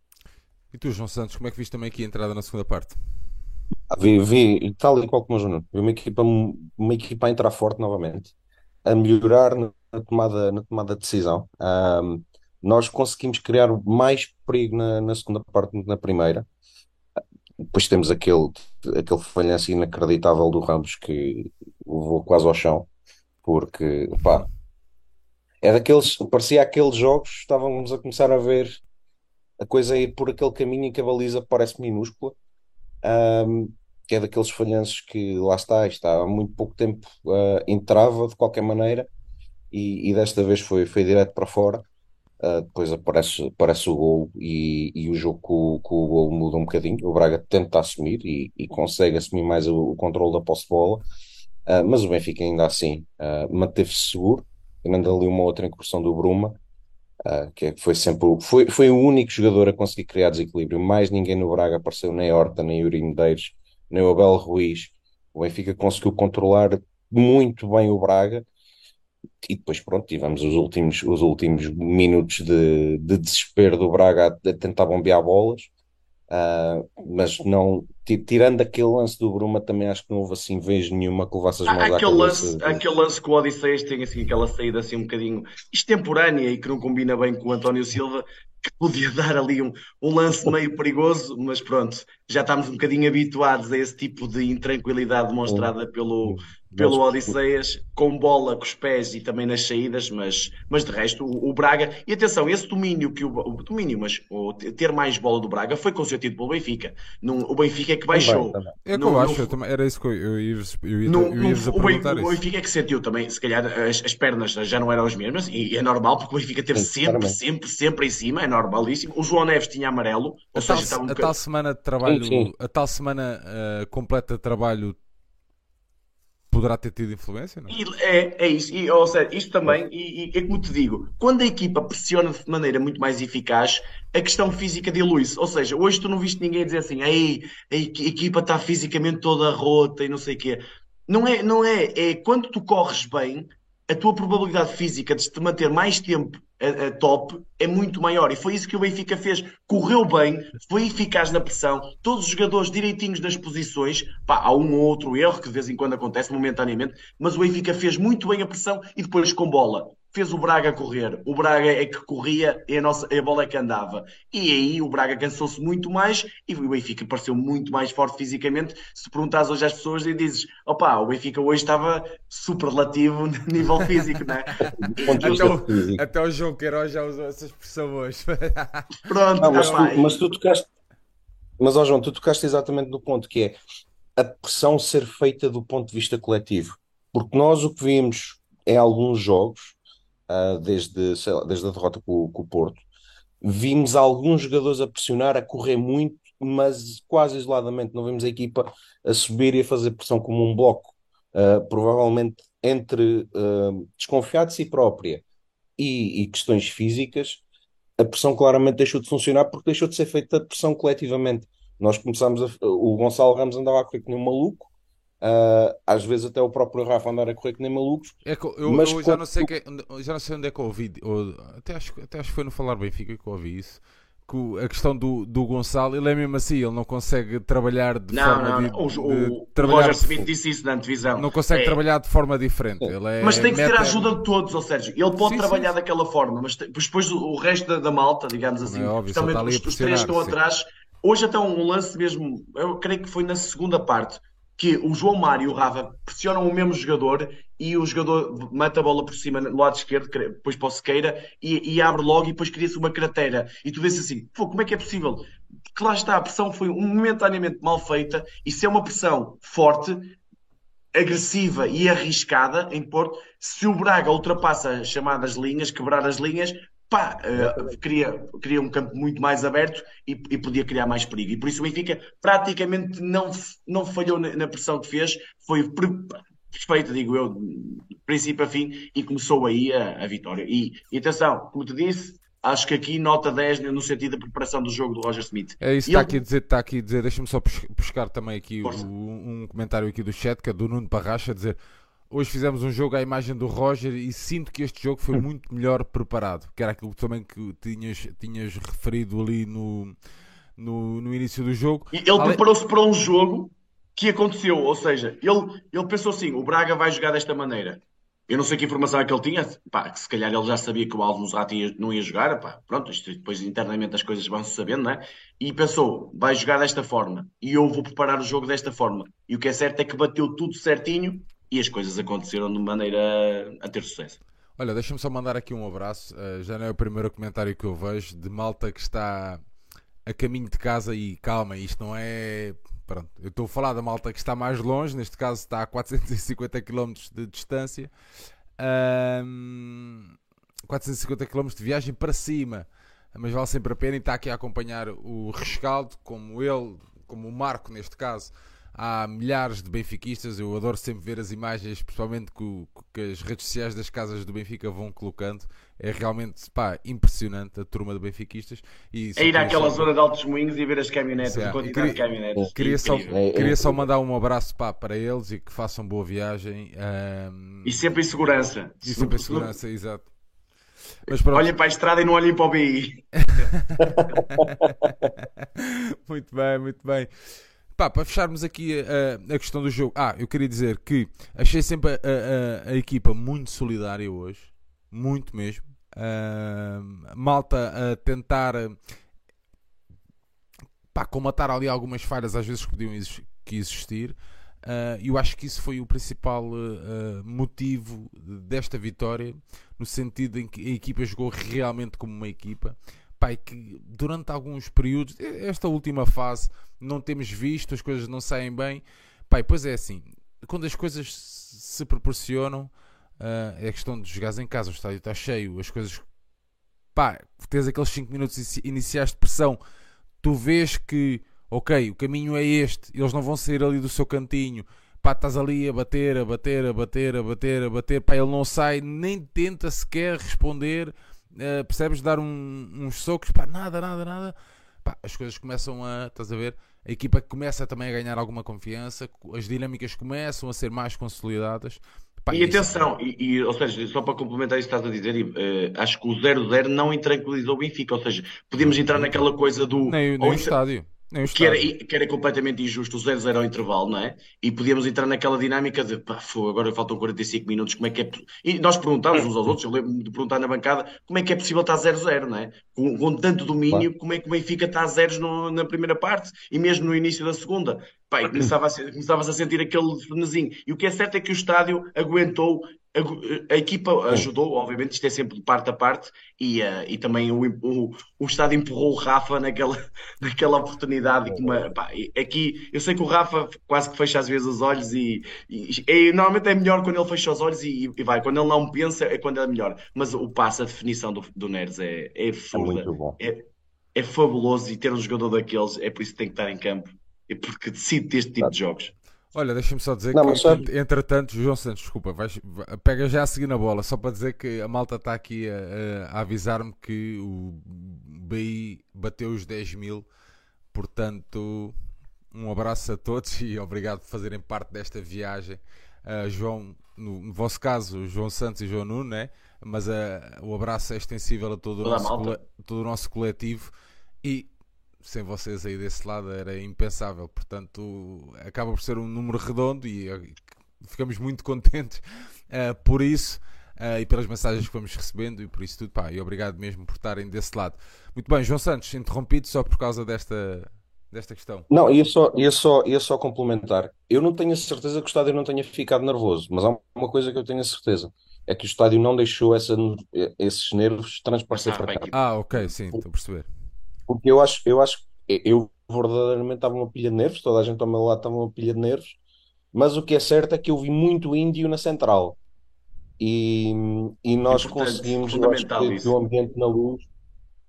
E tu, João Santos, como é que viste também aqui a entrada na segunda parte? Ah, vi, vi, tal e qual como o João, vi uma equipa, uma equipa a entrar forte novamente, a melhorar na tomada, na tomada de decisão. Um, nós conseguimos criar mais perigo na, na segunda parte do que na primeira. Depois temos aquele, aquele falhanço inacreditável do Ramos que levou quase ao chão, porque pá, é daqueles, parecia aqueles jogos, estávamos a começar a ver a coisa a ir por aquele caminho em que a baliza parece minúscula, um, que é daqueles falhanços que lá está, está há muito pouco tempo uh, entrava de qualquer maneira e, e desta vez foi, foi direto para fora. Uh, depois aparece, aparece o gol e, e o jogo com, com, o gol muda um bocadinho. O Braga tenta assumir e, e consegue assumir mais o, o controle da posse de bola, uh, mas o Benfica ainda assim manteve-se seguro, tendo ali uma outra incursão do Bruma, que foi sempre foi, foi o único jogador a conseguir criar desequilíbrio. Mais ninguém no Braga apareceu, nem Horta, nem Yuri Medeiros, nem o Abel Ruiz. O Benfica conseguiu controlar muito bem o Braga e depois pronto, tivemos os últimos, os últimos minutos de, de desespero do Braga a, a tentar bombear bolas, uh, mas não, tirando aquele lance do Bruma, também acho que não houve assim vez nenhuma que levasse as mãos aquele lance, de... Aquele lance que o Odisseias tem assim, aquela saída assim um bocadinho extemporânea e que não combina bem com o António Silva, que podia <laughs> dar ali um, um lance meio perigoso, mas pronto, já estamos um bocadinho habituados a esse tipo de intranquilidade demonstrada pelo, pelo Odisseias, com bola com os pés e também nas saídas, mas, mas de resto o, o Braga, e atenção, esse domínio que o, o, domínio, mas o ter mais bola do Braga foi consentido pelo Benfica. Num, o Benfica é que baixou. Também, também. É que eu acho, eu era isso que eu, eu ia, eu ia, eu ia no, perguntar. O, o Benfica é que sentiu também, se calhar as, as, pernas já não eram as mesmas, e é normal, porque o Benfica teve Sim, sempre, sempre, sempre em cima, é normalíssimo. O João Neves tinha amarelo, a ou tal, seja, um a tal semana de trabalho, sim, sim. a tal semana uh, completa de trabalho poderá ter tido influência, não é? É, é isso. E, ou seja, isto também, e, e é como te digo, quando a equipa pressiona de maneira muito mais eficaz, a questão física dilui-se. Ou seja, hoje tu não viste ninguém dizer assim, Ei, a equipa está fisicamente toda rota e não sei o quê. Não é, não é, é quando tu corres bem, a tua probabilidade física de te manter mais tempo a, top é muito maior. E foi isso que o Benfica fez. Correu bem, foi eficaz na pressão, todos os jogadores direitinhos das posições. Pá, há um ou outro erro que de vez em quando acontece momentaneamente, mas o Benfica fez muito bem a pressão e depois com bola fez o Braga correr. O Braga é que corria e a, nossa, a bola é que andava. E aí o Braga cansou-se muito mais e o Benfica pareceu muito mais forte fisicamente. Se perguntares hoje às pessoas e dizes, opá, o Benfica hoje estava superlativo <laughs> no nível físico, não é? <laughs> até, o, até o João Queiroz já usou essa expressão hoje. <laughs> Pronto, não, mas, tu, mas tu tocaste, mas ó João, tu tocaste exatamente no ponto que é a pressão ser feita do ponto de vista coletivo. Porque nós o que vimos em alguns jogos uh, desde, lá, desde a derrota com, com, o Porto. Vimos alguns jogadores a pressionar, a correr muito, mas quase isoladamente. Não vimos a equipa a subir e a fazer pressão como um bloco. Uh, provavelmente entre uh, desconfiar de si própria e, e, questões físicas, a pressão claramente deixou de funcionar porque deixou de ser feita pressão coletivamente. Nós começámos a, o Gonçalo Ramos andava a correr como um maluco, Uh, às vezes até o próprio Rafa andar a correr que nem malucos. É que eu, mas eu já, não sei que, já não sei onde é que eu ouvi, ou, até, acho, até acho que foi no Falar Benfica que eu ouvi isso. Que a questão do, do Gonçalo, ele é mesmo assim, ele não consegue trabalhar de não, forma não, de, não. de, o, trabalhar o Roger Smith disse isso na antevisão. Não consegue é. trabalhar de forma diferente. Ele é, mas tem que ter a ajuda de todos, ou seja, ele pode sim, trabalhar sim. daquela forma, mas depois o resto da, da malta, digamos assim, é óbvio, os, os três estão sim. atrás. Hoje até um lance mesmo, eu creio que foi na segunda parte que o João Mário e o Rafa pressionam o mesmo jogador e o jogador mata a bola por cima no lado esquerdo, depois para o Sequeira, e, e abre logo e depois cria-se uma cratera. E tu vês assim, Pô, como é que é possível? Que lá está, a pressão foi momentaneamente mal feita, e se é uma pressão forte, agressiva e arriscada em Porto, se o Braga ultrapassa as chamadas linhas, quebrar as linhas, pá, uh, queria, queria um campo muito mais aberto e, e, podia criar mais perigo. E por isso o Benfica praticamente não, não falhou na, na pressão que fez, foi perfeito, digo eu, de princípio a fim, e começou aí a, a vitória. E, e, atenção, como te disse, acho que aqui nota 10 no sentido da preparação do jogo do Roger Smith. É isso que está ele... aqui a dizer, está aqui a dizer, deixa-me só buscar também aqui o, um comentário aqui do chat, que é do Nuno Parracha, a dizer hoje fizemos um jogo à imagem do Roger e sinto que este jogo foi <laughs> muito melhor preparado, que era aquilo também que tinhas, tinhas referido ali no, no, no início do jogo. E ele preparou-se para um jogo que aconteceu, ou seja, ele, ele pensou assim: o Braga vai jogar desta maneira. Eu não sei que informação é que ele tinha, pá, que se calhar ele já sabia que o Alves Musrati não ia jogar, pá, pronto, isto, depois internamente as coisas vão-se sabendo, né? E pensou, vai jogar desta forma, e eu vou preparar o jogo desta forma. E o que é certo é que bateu tudo certinho, e as coisas aconteceram de maneira a ter sucesso. Olha, deixa-me só mandar aqui um abraço. Uh, já não é o primeiro comentário que eu vejo de malta que está a caminho de casa e calma, isto não é. Pronto, eu estou a falar da malta que está mais longe, neste caso está a 450 km de distância. Um, 450 km de viagem para cima, mas vale sempre a pena e está aqui a acompanhar o rescaldo, como ele, como o Marco neste caso, há milhares de benfiquistas. Eu adoro sempre ver as imagens, principalmente que, que as redes sociais das casas do Benfica vão colocando. É realmente pá, impressionante a turma de benfiquistas. E é ir àquela só... zona de Altos Moinhos e ver as caminhonetas, a quantidade queria, de caminhonetas. Queria só, queria só mandar um abraço pá, para eles e que façam boa viagem. Um... E sempre em segurança. E sempre em segurança, exato. Mas Olhem para a estrada e não olhem para o BI. <laughs> <laughs> muito bem, muito bem. Pá, para fecharmos aqui a, a, questão do jogo, ah, eu queria dizer que achei sempre a, a, a equipa muito solidária hoje, muito mesmo. Uh, malta a tentar pá, comatar ali algumas falhas às vezes que podiam que existir. Uh, eu acho que isso foi o principal uh, motivo desta vitória, no sentido em que a equipa jogou realmente como uma equipa pai, que durante alguns períodos, esta última fase, não temos visto, as coisas não saem bem. Pai, pois é assim, quando as coisas se proporcionam, uh, é questão de jogar em casa, o estádio está cheio, as coisas. Pá, tens aqueles 5 minutos iniciais de pressão, tu vês que, ok, o caminho é este, eles não vão sair ali do seu cantinho, pá, estás ali a bater, a bater, a bater, a bater, a bater, pá, ele não sai, nem tenta sequer responder uh, percebes? Dar um, uns socos, pá, nada, nada, nada. Pá, as coisas começam a, estás a ver? A equipa começa também a ganhar alguma confiança, as dinâmicas começam a ser mais consolidadas. Pá, e atenção, e, e, ou seja, só para complementar isso que estás a dizer, uh, acho que o 0-0 não intranquilizou o Benfica, ou seja, podíamos entrar naquela coisa do. Nem, nem o estádio que, era, que era completamente injusto o 0-0 ao intervalo, não é? E podíamos entrar naquela dinâmica de pá, agora faltam 45 minutos, como é que é. E nós perguntávamos uns aos outros, eu lembro de perguntar na bancada, como é que é possível estar 0-0, não é? Com, com, tanto domínio, como é que o Benfica está a zeros no, na primeira parte e mesmo no início da segunda? Pá, começava a, começavas a sentir aquele frenesinho. E o que é certo é que o estádio aguentou a, a, equipa ajudou, obviamente, isto é sempre de parte a parte, e, uh, e também o, o, o Estado empurrou o Rafa naquela, <laughs> naquela oportunidade. Que uma, pá, aqui, eu sei que o Rafa quase que fecha às vezes os olhos, e, e, e normalmente é melhor quando ele fecha os olhos e, e, vai, quando ele não pensa, é quando é melhor. Mas o passo, a definição do, do Neres é, é absurda, é, é, é, fabuloso, e ter um jogador daqueles é por isso que tem que estar em campo, é porque decide este tipo de jogos. Olha, deixa-me só dizer não, que, só... entretanto, João Santos, desculpa, vais, pega já a seguir na bola, só para dizer que a malta está aqui a, a avisar-me que o BI bateu os 10 mil, portanto, um abraço a todos <laughs> e obrigado por fazerem parte desta viagem. Uh, João, no, no, vosso caso, João Santos e João Nuno, né? mas uh, o abraço é extensível a todo o, nosso, todo o nosso coletivo e sem vocês aí desse lado era impensável. Portanto, acaba por ser um número redondo e eh, ficamos muito <laughs> contentes uh, por isso uh, e pelas mensagens que fomos recebendo e por isso tudo. Pá, e obrigado mesmo por estarem desse lado. Muito bem, João Santos, interrompido só por causa desta, desta questão. Não, ia só, ia, só, ia só complementar. Eu não tenho a certeza que o estádio não tenha ficado nervoso, mas há uma coisa que eu tenho a certeza. É que o estádio não deixou essa, esses nervos transparecer ah, para cá. Ah, ok, sim, estou a perceber. Porque eu acho, eu acho eu verdadeiramente estava uma pilha de nervos, toda a gente ao meu lado estava uma pilha de nervos, mas o que é certo é que eu vi muito índio na central. e, e nós Importante, conseguimos, eu acho que, que o ambiente na luz,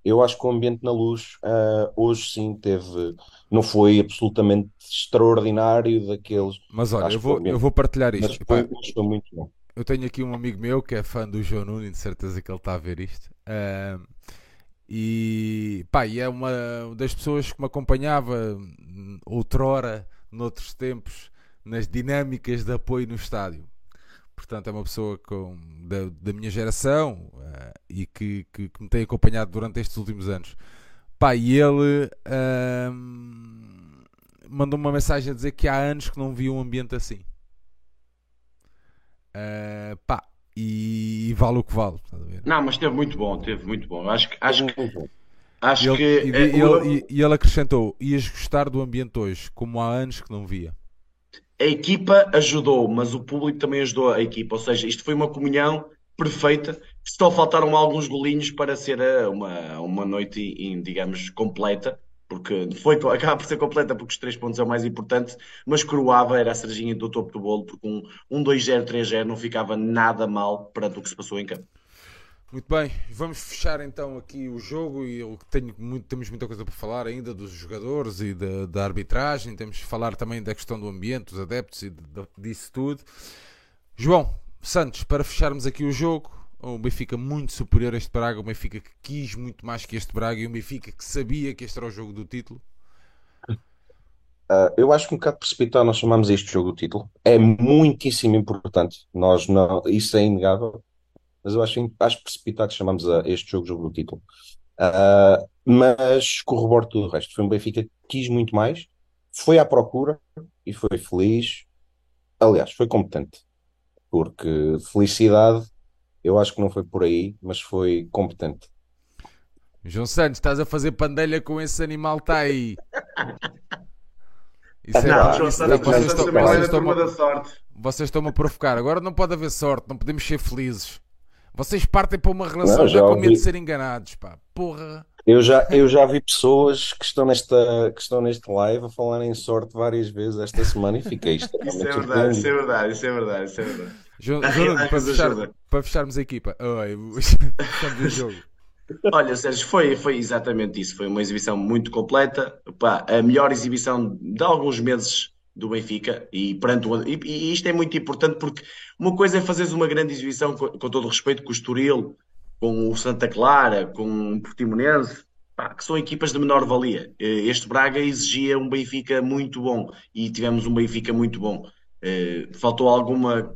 eu acho que o ambiente na luz, ah, hoje sim teve, não foi absolutamente extraordinário daqueles, Mas olha, eu acho vou, eu vou partilhar mas isto. Epá, foi, mas foi muito bom. eu tenho aqui um amigo meu que é fã do João Nuno, e de certeza que ele está a ver isto. Ahm, e pá, e é uma das pessoas que me acompanhava hum, outrora, noutros tempos, nas dinâmicas de apoio no estádio. Portanto, é uma pessoa com, da, da minha geração ah, e que, que, que me tem acompanhado durante estes últimos anos. Pá, e ele ahm, mandou uma mensagem a dizer que há anos que não via um ambiente assim. Ah, pá, e, e vale o que vale. estás a ver? Não, mas teve muito bom, teve muito bom. Acho, que- acho, que-. E acho ele, que e, eh, e o- ele, e- e ele acrescentou: ias gostar do ambiente hoje, como há anos que não via. a equipa ajudou, mas o público também ajudou a equipa. Ou seja, isto foi uma comunhão perfeita. Só faltaram alguns golinhos para ser eh, uma, uma noite, em, digamos, completa. Porque foi, <laughs> acaba por ser completa porque os três pontos é o mais importante, mas coroava, era a cerejinha do topo do bolo, porque um, um 2-0, 3-0 não ficava nada mal perante o que se passou em campo. Muito bem, vamos fechar então aqui o jogo e eu tenho muito, temos muita coisa para falar ainda dos jogadores e da, da arbitragem. Temos que falar também da questão do ambiente, dos adeptos e de- de- disso tudo. João Santos, para fecharmos aqui o jogo, um Benfica muito superior a este Braga, um Benfica que quis muito mais que este Braga e um Benfica que sabia que este era o jogo do título. Ah, eu acho que um bocado precipitado nós chamamos este jogo o título. É muitíssimo importante. Nós não, isso é inegável, mas eu acho, acho precipitado chamamos a este jogo jogo do título. Ah, mas corroboro tudo o resto. Foi um Benfica que quis muito mais, foi à procura e foi feliz. Aliás, foi competente, porque felicidade eu acho que não foi por aí, mas foi competente. João Santos, estás a fazer pandelha com esse animal, está aí. Isso é Não, João isso- Santos- vocês, Santos estão, também vocês, estão, da sorte. vocês estão-me a provocar. Agora não pode haver sorte, não podemos ser felizes. Vocês partem para uma relação Não, já já com medo de ser enganados, pá. Porra. Eu já, eu já vi pessoas que estão nesta, que estão neste live a falar em sorte várias vezes esta semana e fiquei <laughs> Isso extremamente é verdade, isso é verdade, isso é verdade, isso é verdade. Às João Nuno, para, fechar- para fecharmos a equipa. <laughs> Fechamos o jogo. Olha, Sérgio, foi, foi exatamente isso. Foi uma exibição muito completa. Pá, a melhor exibição de alguns meses do Benfica. E, perante o- e, e isto é muito importante porque uma coisa é fazeres uma grande exibição, com, com todo o respeito, com o Estoril, com o Santa Clara, com o Portimonense, pá, que são equipas de menor valia. Eh, Este Braga exigia um Benfica muito bom e tivemos um Benfica muito bom. Eh, Faltou alguma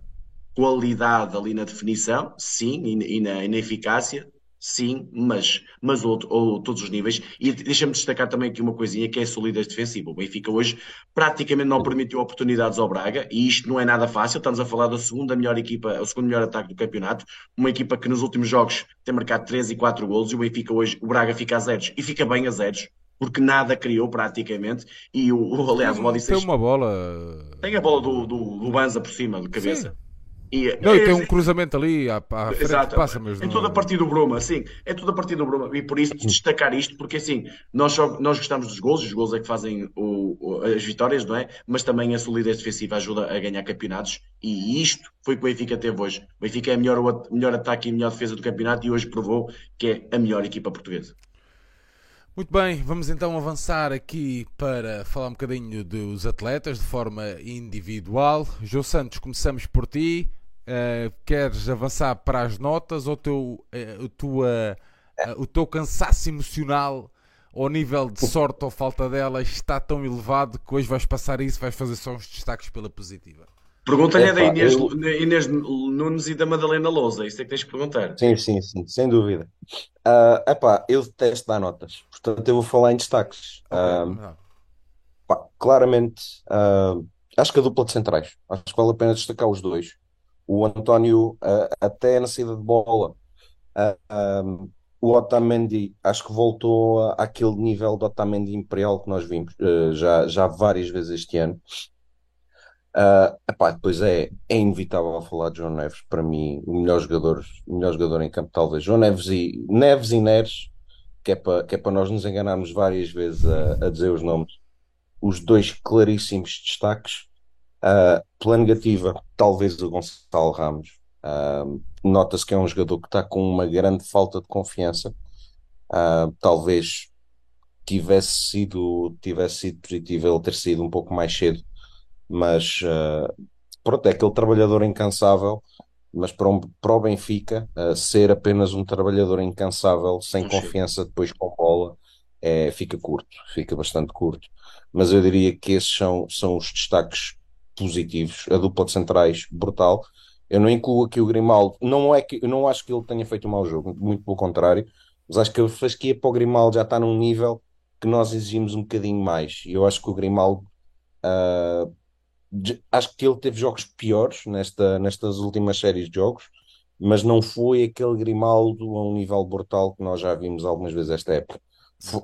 qualidade ali na definição, sim, e, na- e na, e na eficácia, sim, mas, mas outro, ou, todos os níveis. E deixa-me destacar também aqui uma coisinha que é a solidez defensiva. O Benfica hoje praticamente não permitiu oportunidades ao Braga, e isto não é nada fácil. Estamos a falar da segunda melhor equipa, o segundo melhor ataque do campeonato, uma equipa que nos últimos jogos tem marcado 3 e 4 golos, e o Benfica hoje, o Braga fica a zeros, e fica bem a zeros. Porque nada criou praticamente, e o, o- aliás, o Tem Odisseus uma bola. tem a bola do, do, do Banza por cima, de cabeça. Sim. E, Não, e é- tem um cruzamento ali à, à frente passa, mas é tudo a partir do Bruma, sim, é tudo a partir do Bruma, e por isso destacar isto, porque assim, nós, só, nós gostamos dos gols, os gols é que fazem o- as vitórias, não é? Mas também a solidez defensiva ajuda a ganhar campeonatos, e isto foi o que o Benfica teve hoje. O Benfica é a melhor, melhor ataque e a melhor defesa do campeonato, e hoje provou que é a melhor equipa portuguesa. Muito bem, vamos então avançar aqui para falar um bocadinho dos atletas de forma individual. João Santos, começamos por ti. Eh, queres avançar para as notas ou teu, eh, o, tua, eh, o teu cansaço emocional ao nível de sorte ou falta dela está tão elevado que hoje vais passar isso, vais fazer só uns destaques pela positiva? Pergunta-lhe é da Inês, eu- Inês Nunes e da Madalena Lousa, isso é que tens que perguntar. Sim, sim, sim, sem dúvida. Ah, epá, eu detesto dar notas, portanto eu vou falar em destaques. Ah, não. pá, claramente, ah, acho que a dupla de centrais, acho que vale a pena destacar os dois. O António, ah, até na saída de bola, ah, ah, o Otamendi, acho que voltou àquele nível do Otamendi Imperial que nós vimos ah, já, já várias vezes este ano. Ah, epá, depois é, é inevitável falar de João Neves, para mim, o melhor jogador, o melhor jogador em campo, talvez. João Neves e Neves e Neres, que é para que é para nós nos enganarmos várias vezes a, a dizer os nomes. Os dois claríssimos destaques. Ah, pela negativa, talvez o Gonçalo Ramos. Uh, Nota-se que é um jogador que está com uma grande falta de confiança. Uh, talvez tivesse sido, tivesse sido positivo ele ter saído um pouco mais cedo, mas uh, pronto, é aquele trabalhador incansável. Mas para, um, para o Benfica, ser apenas um trabalhador incansável, sem confiança depois com bola, é, fica curto, fica bastante curto. Mas eu diria que esses são, são os destaques positivos. A dupla de centrais, brutal. Eu não incluo aqui o Grimaldo. Não é que não acho que ele tenha feito um mau jogo, muito pelo contrário. Mas acho que a fasquia para o Grimaldo já está num nível que nós exigimos um bocadinho mais. E eu acho que o Grimaldo. Uh, acho que ele teve jogos piores nesta, nestas últimas séries de jogos, mas não foi aquele Grimaldo a um nível brutal que nós já vimos algumas vezes esta época.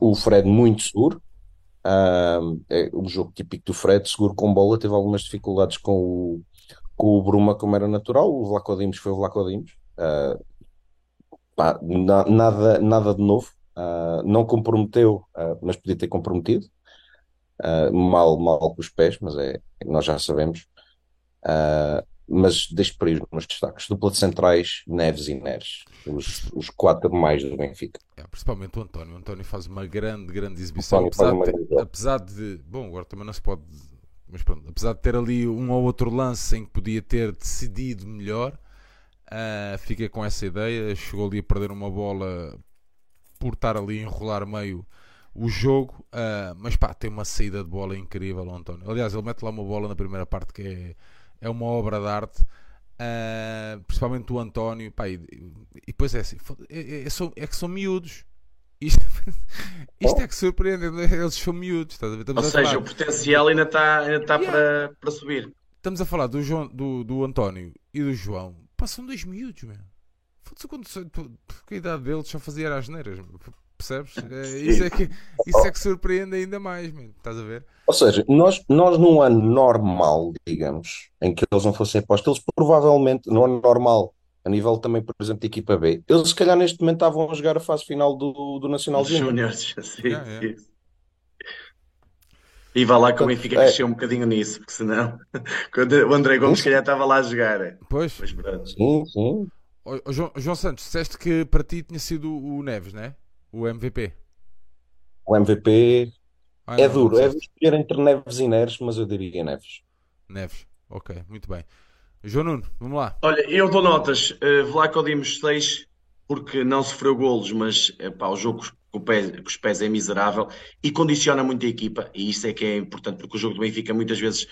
O Fred muito seguro, uh, é o jogo típico do Fred, seguro com bola, teve algumas dificuldades com o, com o Bruma, como era natural. O Vlaco Dimos foi o Vlaco Dimos. Uh, pá, na, nada, nada de novo. Uh, não comprometeu, uh, mas podia ter comprometido. mal, mal com os pés, mas é, nós já sabemos. mas deixo para ir nos destaques. Dupla de centrais, Neves e Neres. Os, os quatro mais do Benfica. É, principalmente o António. O António faz uma grande, grande exibição. Apesar de, apesar de. Bom, agora também não se pode mas pronto, apesar de ter ali um ou outro lance em que podia ter decidido melhor, uh, fica com essa ideia. Chegou ali a perder uma bola por estar ali a enrolar meio o jogo, uh, mas pá, tem uma saída de bola incrível, o António. Aliás, ele mete lá uma bola na primeira parte que é, é uma obra de arte. Uh, principalmente o António, pá, e, e depois é assim, é, é, é, é que são miúdos, isto, <laughs> isto é que surpreende, eles são miúdos, estás a ver? Estamos Ou seja, falar... o potencial ainda está ainda tá yeah. para, para subir. Estamos a falar do, João, do, do António e do João, passam dois miúdos, meu. Foda-se quando a idade deles só fazia as neiras, percebes? <laughs> É, isso, é que, isso é que surpreende ainda mais, meu. estás a ver? Ou seja, nós, nós num ano normal, digamos, em que eles não fossem apostos, eles provavelmente, no ano normal, a nível também, por exemplo, de equipa B. Eles, se calhar, neste momento estavam a jogar a fase final do, do Nacional Júnior. <laughs> sim, yeah, yeah. E vá lá que o Benfica é. cresceu um bocadinho nisso, porque senão <laughs> quando o André Gomes, se calhar, estava lá a jogar. Pois. pois sim, sim. João, João, Santos, disseste que para ti tinha sido o Neves, né? O MVP. O MVP ah, é não, duro. Não é escolher entre Neves e Neres, mas eu diria Neves. Neves, ok, muito bem. João Nuno, vamos lá. Olha, eu dou notas. Uh, Vlaco Dimos 6, porque não sofreu golos, mas epá, o jogo com, pé, com, os pés é miserável e condiciona muito a equipa. E isso é que é importante, porque o jogo do Benfica muitas vezes,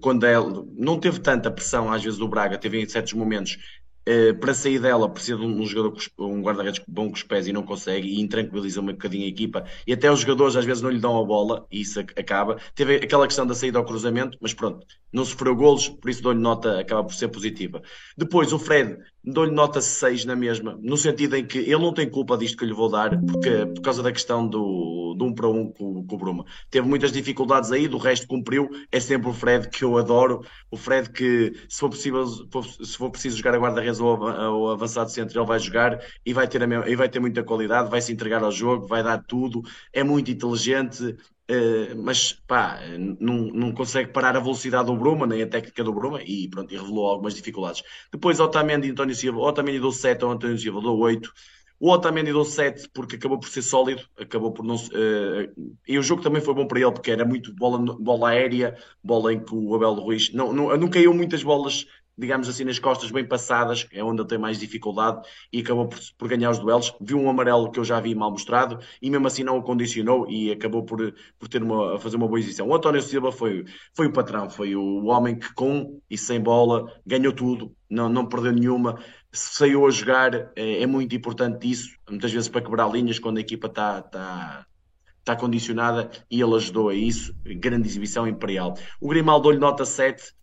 quando é, não teve tanta pressão, às vezes do Braga, teve em certos momentos Uh, para sair dela precisa de um, jogador, um guarda-redes bom com os pés e não consegue, e intranquiliza um bocadinho a equipa. E até os jogadores às vezes não lhe dão a bola, e isso acaba. Teve aquela questão da saída ao cruzamento, mas pronto, não sofreu golos, por isso dou-lhe nota, acaba por ser positiva. Depois, o Fred, dou-lhe nota 6 na mesma, no sentido em que ele não tem culpa disto que lhe vou dar, porque, por causa da questão do, do um para um com, com o Bruma. Teve muitas dificuldades aí, do resto cumpriu. É sempre o Fred que eu adoro. O Fred que, se for possível, se for preciso jogar a guarda-redes ou, ou avançado centro, ele vai jogar e vai, ter a mesma, e vai ter muita qualidade, vai se entregar ao jogo, vai dar tudo. É muito inteligente, Uh, mas pá, não, não consegue parar a velocidade do Bruma, nem a técnica do Bruma, e pronto, e revelou algumas dificuldades. Depois Otamendi e António Silva, Otamendi deu 7, o António Silva deu 8. O Otamendi deu 7 porque acabou por ser sólido, acabou por não. Uh, e o jogo também foi bom para ele, porque era muito bola, bola aérea, bola em que o Abel Ruiz não, não, não caiu muitas bolas digamos assim, nas costas bem passadas, é onde ele tem mais dificuldade e acabou por, por, ganhar os duelos. Viu um amarelo que eu já vi mal mostrado e mesmo assim não o condicionou e acabou por, por ter uma, fazer uma boa exibição. O António Silva foi, foi o patrão, foi o homem que com e sem bola ganhou tudo, não, não perdeu nenhuma. Saiu a jogar, é, é muito importante isso, muitas vezes para quebrar linhas quando a equipa está. Tá, está condicionada e ele ajudou a isso. Grande exibição imperial. O Grimaldo lhe nota 7,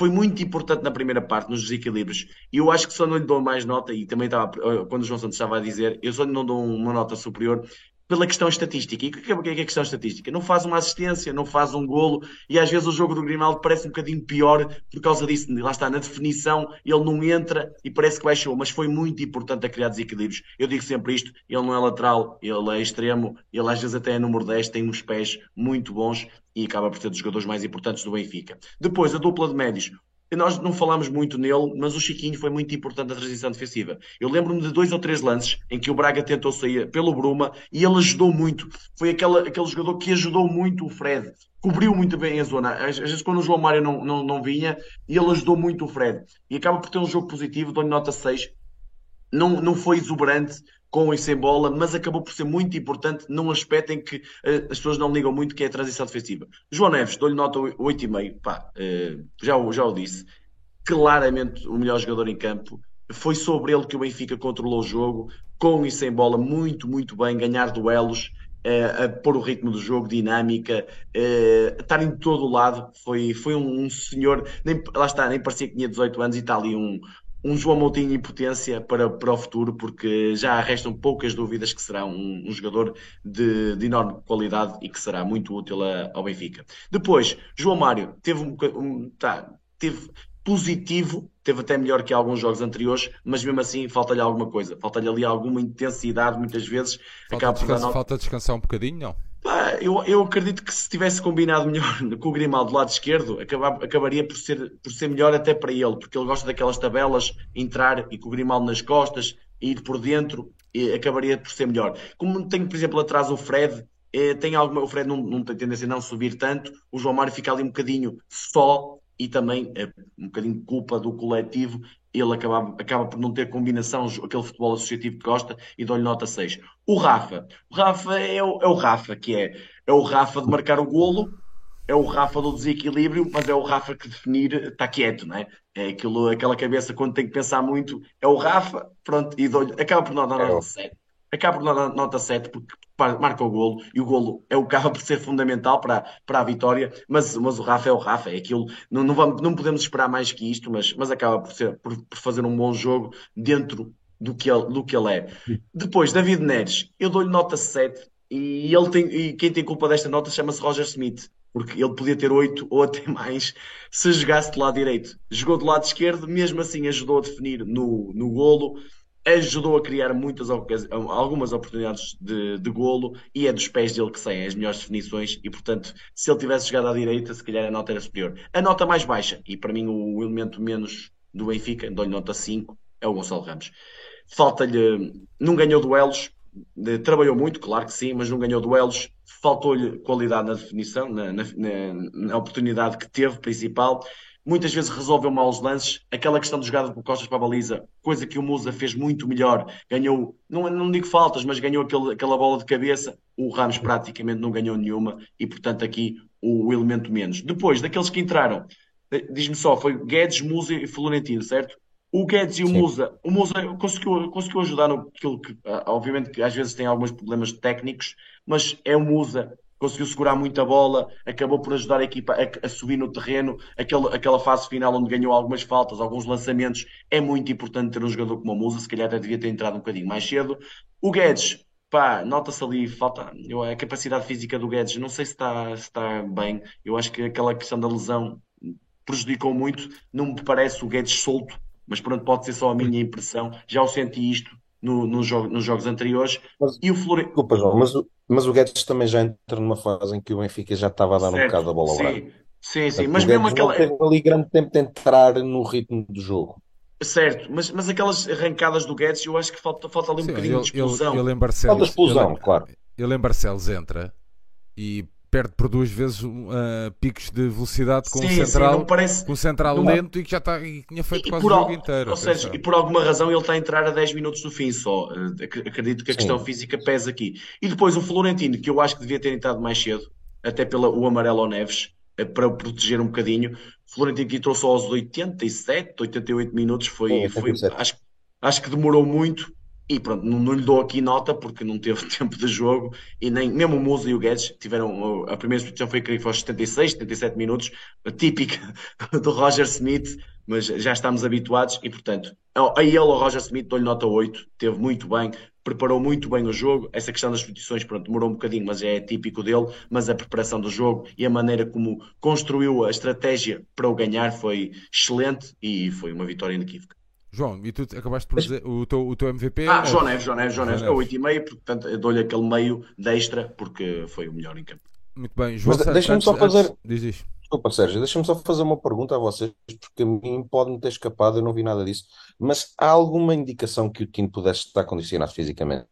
foi muito importante na primeira parte, nos desequilíbrios. E eu acho que só não lhe dou mais nota, e também estava, eh, quando o João Santos estava a dizer, eu só não dou uma nota superior pela questão estatística. E o que é, que é a questão estatística? Não faz uma assistência, não faz um golo, e às vezes o jogo do Grimaldo parece um bocadinho pior por causa disso. Lá está, na definição, ele não entra e parece que baixou, mas foi muito importante a criar desequilíbrios. Eu digo sempre isto: ele não é lateral, ele é extremo, ele às vezes até é número 10, tem uns pés muito bons e acaba por ser dos jogadores mais importantes do Benfica. Depois, a dupla de médios. nós não falamos muito nele, mas o Chiquinho foi muito importante na transição defensiva. Eu lembro-me de dois ou três lances em que o Braga tentou sair pelo Bruma e ele ajudou muito. Foi aquele, aquele jogador que ajudou muito o Fred. Cobriu muito bem a zona. Às, vezes, quando o João Mário não, não, não vinha, ele ajudou muito o Fred. E acaba por ter um jogo positivo, dou-lhe nota 6. Não, não foi exuberante, com e sem bola, mas acabou por ser muito importante num aspecto em que uh, as pessoas não ligam muito, que é a transição defensiva. João Neves, dou-lhe nota 8,5, pá, uh, já, já o disse, claramente o melhor jogador em campo. Foi sobre ele que o Benfica controlou o jogo, com e sem bola, muito, muito bem, ganhar duelos, uh, a pôr o ritmo do jogo, dinâmica, uh, estar em todo o lado. Foi, foi um, um senhor, nem, lá está, nem parecia que tinha 18 anos e está ali um, um João Moutinho em potência para, para o futuro, porque já restam poucas dúvidas que será um, um jogador de, de, enorme qualidade e que será muito útil a, ao Benfica. Depois, João Mário teve um, um tá, teve positivo, teve até melhor que alguns jogos anteriores, mas mesmo assim falta-lhe alguma coisa, falta-lhe ali alguma intensidade, muitas vezes. Falta, descansar, falta descansar um bocadinho, não? Pá, eu, eu acredito que se tivesse combinado melhor <laughs> com o Grimaldo do lado esquerdo, acabava, acabaria por ser, por ser melhor até para ele, porque ele gosta daquelas tabelas, entrar e com o Grimaldo nas costas, ir por dentro, acabaria por ser melhor. Como tem, por exemplo, atrás o Fred, eh, tem alguma, o Fred não, não tem tendência a não subir tanto, o João Mário fica ali um bocadinho só e também é um bocadinho culpa do coletivo, ele acaba, acaba por não ter combinação, aquele futebol associativo que gosta, e dou-lhe nota 6. O Rafa, o Rafa é o, é o Rafa, que é, é o Rafa de marcar o golo, é o Rafa do desequilíbrio, mas é o Rafa que definir está quieto, não é? É aquilo, aquela cabeça quando tem que pensar muito, é o Rafa, pronto, e acaba por não dar nota 7 acaba dar nota 7 porque marca o golo e o golo é o acaba por ser fundamental para, para a vitória, mas, mas o Rafa é o Rafa, é aquilo, não, não, vamos, não podemos esperar mais que isto, mas, mas acaba por, ser, por, por fazer um bom jogo dentro do que ele, do que ele é. Depois, David Neres, eu dou-lhe nota 7 e, ele tem, e quem tem culpa desta nota chama-se Roger Smith, porque ele podia ter 8 ou até mais se jogasse do lado direito. Jogou do lado esquerdo, mesmo assim ajudou a definir no, no golo ajudou a criar muitas algumas oportunidades de, de golo e é dos pés dele que saem as melhores definições e portanto se ele tivesse jogado à direita se calhar a nota era superior. A nota mais baixa e para mim o elemento menos do Benfica dou-lhe nota 5 é o Gonçalo Ramos. Falta-lhe não ganhou duelos trabalhou muito, claro que sim, mas não ganhou duelos, faltou-lhe qualidade na definição, na, na, na, oportunidade que teve, principal, muitas vezes resolveu mal os lances. Aquela questão de jogada por costas para a baliza, coisa que o Musa fez muito melhor, ganhou, não, não digo faltas, mas ganhou aquele, aquela bola de cabeça. O Ramos praticamente não ganhou nenhuma e, portanto, aqui o, o elemento menos. Depois, daqueles que entraram, diz-me só, foi Guedes, Musa e Florentino, certo? O Guedes e o Sim. Musa, o Musa conseguiu, conseguiu ajudar no que, ah, obviamente que às vezes tem alguns problemas técnicos, mas é o Musa conseguiu segurar muito a bola, acabou por ajudar a equipa a, a subir no terreno, aquele, aquela fase final onde ganhou algumas faltas, alguns lançamentos, é muito importante ter um jogador como a Musa, se calhar até devia ter entrado um bocadinho mais cedo. O Guedes, pá, nota-se ali, falta eu, a capacidade física do Guedes, não sei se está, se está bem, eu acho que aquela questão da lesão prejudicou muito, não me parece o Guedes solto, mas pronto, pode ser só a minha impressão, já o senti isto no, no jogo, nos jogos anteriores. Mas, e o Flore... Desculpa, João, mas o, mas o Guedes também já entra numa fase em que o Benfica já estava a dar certo, um bocado a bola ao sim, sim, sim, mas mesmo aquela. Teve ali grande tempo de entrar no ritmo do jogo. Certo, mas, mas aquelas arrancadas do Guedes, eu acho que falta, falta ali um sim, bocadinho ele, de explosão. Ele, ele em Barcelos, falta explosão, ele, claro. Ele em Barcelos entra e perde por duas vezes uh, picos de velocidade com sim, um central, sim, parece, com um central não... lento e que já está, e tinha feito e, quase o jogo inteiro. Ou seja, e por alguma razão ele está a entrar a 10 minutos do fim só. Uh, acredito que a sim. questão física pesa aqui. E depois o Florentino, que eu acho que devia ter entrado mais cedo, até pelo amarelo ao Neves, uh, para o proteger um bocadinho. Florentino que entrou só aos 87, 88 minutos, foi, foi acho, acho que demorou muito e pronto, não, não, lhe dou aqui nota porque não teve <laughs> tempo de jogo e nem mesmo o Musa e o Guedes tiveram a primeira substituição foi creio que foi aos 76, 77 minutos, típica <laughs> do Roger Smith, mas já estamos habituados e portanto, a ele, o Roger Smith, dou-lhe nota 8, teve muito bem, preparou muito bem o jogo. Essa questão das substituições, pronto, demorou um bocadinho, mas é típico dele. Mas a preparação do jogo e a maneira como construiu a estratégia para o ganhar foi excelente e foi uma vitória inequívoca. João, e tu acabaste por dizer o teu, o teu MVP? Ah, João Neves, João Neves, João Neves, é 8,5, portanto dou-lhe aquele meio de extra porque foi o melhor em campo. Muito bem, João Mas deixa-me só fazer. Diz, diz. Desculpa, Sérgio, deixa-me só fazer uma pergunta a vocês, porque a mim pode-me ter escapado, eu não vi nada disso. Mas há alguma indicação que o Tino pudesse estar condicionado fisicamente?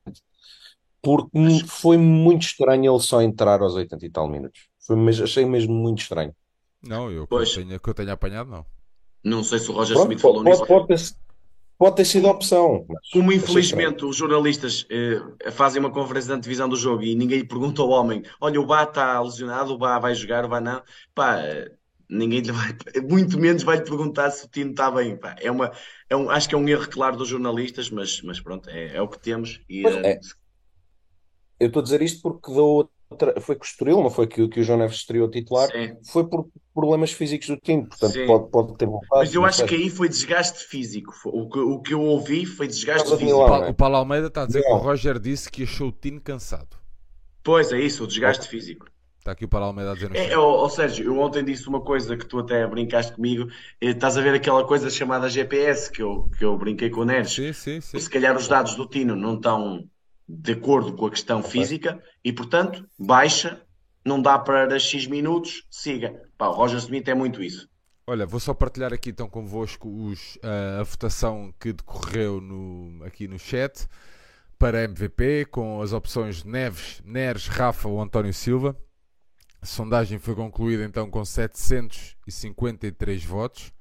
Porque foi muito estranho ele só entrar aos 80 e tal minutos. Foi mesmo, achei mesmo muito estranho. Não, eu que eu Pois, tenha, que eu tenha apanhado, não. não sei se o Roger Pronto, Smith falou pode, nisso. pode ter, pode ter sido a opção, Como infelizmente os jornalistas eh, fazem uma conferência de antevisão do jogo e ninguém lhe pergunta ao homem: olha, o Bá está lesionado, o Bá vai jogar, o Bá não. Pá, eh, ninguém lhe vai, <laughs> muito menos vai lhe perguntar se o time está bem. Pá, é uma, é um, acho que é um erro claro dos jornalistas, mas, mas pronto, é, é o que temos. E, eh, é, eu estou a dizer isto porque da outra, foi com o Estoril, não foi que, que o João Neves estreou titular, sim, foi por problemas físicos do time, portanto sim. pode, pode ter voltado, Mas eu acho que aí foi desgaste físico. O que, o que eu ouvi foi desgaste físico. O, Milão, o é? Paulo Almeida está a dizer que o. Roger disse que achou o Tino cansado. Pois é isso, o desgaste Ok. físico. Está aqui o Paulo Almeida a dizer É, ó, Sérgio, eu ontem disse uma coisa que tu até brincaste comigo. Eh, Estás a ver aquela coisa chamada GPS que eu, que eu brinquei com o Neres? Sim, sim, sim. Se calhar os dados do Tino não estão de acordo com a questão física e, portanto, baixa, não dá para X minutos, siga. Pá, o Roger Smith é muito isso. Olha, vou só partilhar aqui então convosco os, ah, a votação que decorreu no, aqui no chat para MVP, com as opções Neves, Neres, Rafa ou António Silva. A sondagem foi concluída então com 753 votos.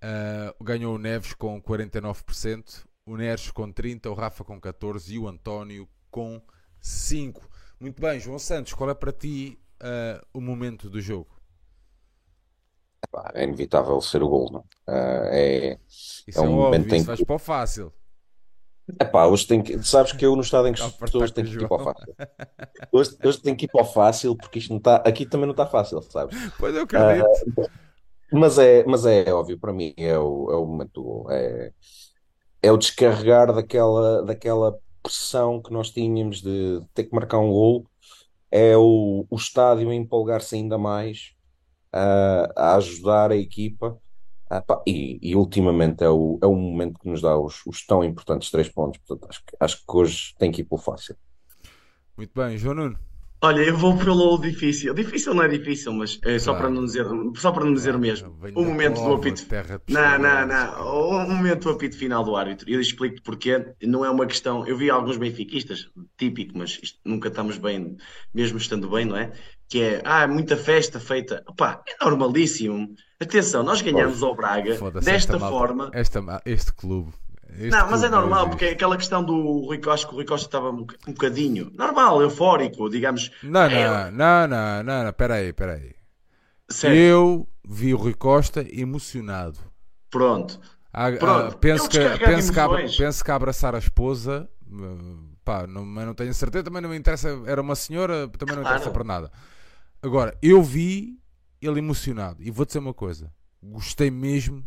Ah, ganhou o Neves com 49%, o Neres com 30%, o Rafa com 14% e o António com 5%. Muito bem, João Santos, qual é para ti ah, o momento do jogo? É inevitável ser o gol, não? Ah, é, Isso é é um óbvio, momento em isso vais que. para o fácil. Epá, hoje tem que. Sabes que eu no estado em que estou, hoje tenho que ir para o fácil. Hoje, hoje tenho que ir para o fácil porque isto não está. Aqui também não está fácil, sabes? Pois eu acredito. mas é, mas é óbvio, para mim é o, é o momento do gol. É, é o descarregar daquela, daquela pressão que nós tínhamos de ter que marcar um gol. É o, o estádio empolgar-se ainda mais, ah, a ajudar a equipa. Ah, e, e ultimamente é o, é o momento que nos dá os, os tão importantes três pontos. Portanto, acho que, acho que hoje tem que ir pelo fácil. Muito bem, João Nuno. Olha, eu vou pelo difícil. Difícil não é difícil, mas é só para não dizer, só para não dizer o mesmo. O momento do apito. Não, não, não. O momento do apito final do árbitro. Eu explico-te porquê. Não é uma questão. Eu vi alguns benfiquistas, típico, mas isto nunca estamos bem, mesmo estando bem, não é? Que é, ah, muita festa feita. Opá, é normalíssimo. Atenção, nós ganhamos ao Braga desta forma. esta, este clube, este Não, mas é não normal, porque é existe. aquela questão do Rui Costa, acho que o Rui Costa estava um, boc- bocadinho normal, eufórico, digamos. Não, É, não, não, não, não, não, peraí, peraí. sério, Eu vi o Rui Costa emocionado. pronto. Ah, ah, penso que, penso, que, abra- penso que a abraçar a esposa, hum, pá, não, mas não tenho certeza, também não me interessa, era uma senhora, também não interessa Claro, para nada. Agora, eu vi ele emocionado e vou dizer uma coisa, gostei mesmo,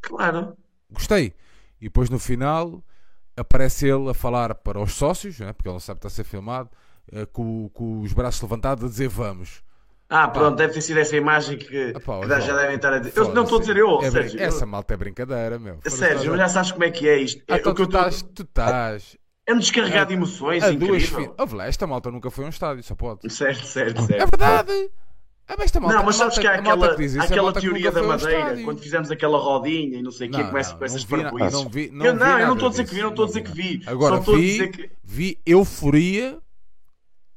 claro. gostei. E depois no final aparece ele a falar para os sócios, né, porque ele não sabe que está a ser filmado, eh, com, com os braços levantados a dizer vamos. Ah, pronto, deve ter sido essa imagem que, ah, pá, que já devem estar a dizer. Eu não estou a dizer eu, é Sérgio. essa malta é brincadeira, meu. Foda-se, Sérgio, já sabes como é que é isto. Ah, É, então tu estás, tu estás É um descarregar de emoções a duas fi... incrível. Ouve lá, esta malta nunca foi a um estádio, só pode. Certo, certo, É certo. verdade! Ah, mas malta, Não, a mas sabes malta, que há a malta que aquela, diz isso é a aquela que teoria da a Madeira, quando fizemos aquela rodinha e não sei o quê, Não, começa não, com não essas parboices. não vi, Eu não vi não, eu não estou a dizer que vi, não estou a Não dizer que vi. Só Agora, a dizer vi, que. vi euforia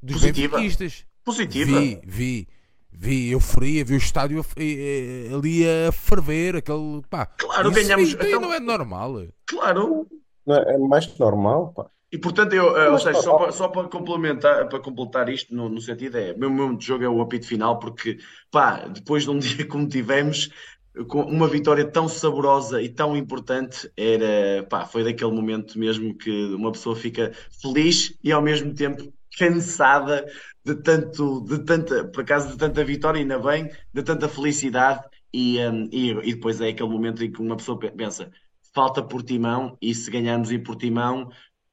dos Positiva. benfiquistas. Positiva. Vi, vi, vi euforia, vi o estádio a ali a ferver, aquele, pá. Claro, Isso ganhamos. isto aí Então, não é normal. claro. Não é é mais que normal, pá. E portanto, eu, eh, ou seja, só para, só para complementar, para completar isto, no, no sentido é, o meu momento de jogo é o apito final, porque, pá, depois de um <laughs> dia como tivemos, com uma vitória tão saborosa e tão importante, era, pá, foi daquele momento mesmo que uma pessoa fica feliz e ao mesmo tempo cansada de tanto, de tanta, por acaso, de tanta vitória, ainda bem, de tanta felicidade, e, hum, e, e depois é aquele momento em que uma pessoa pe- pensa, falta Portimão, e se ganharmos em Portimão,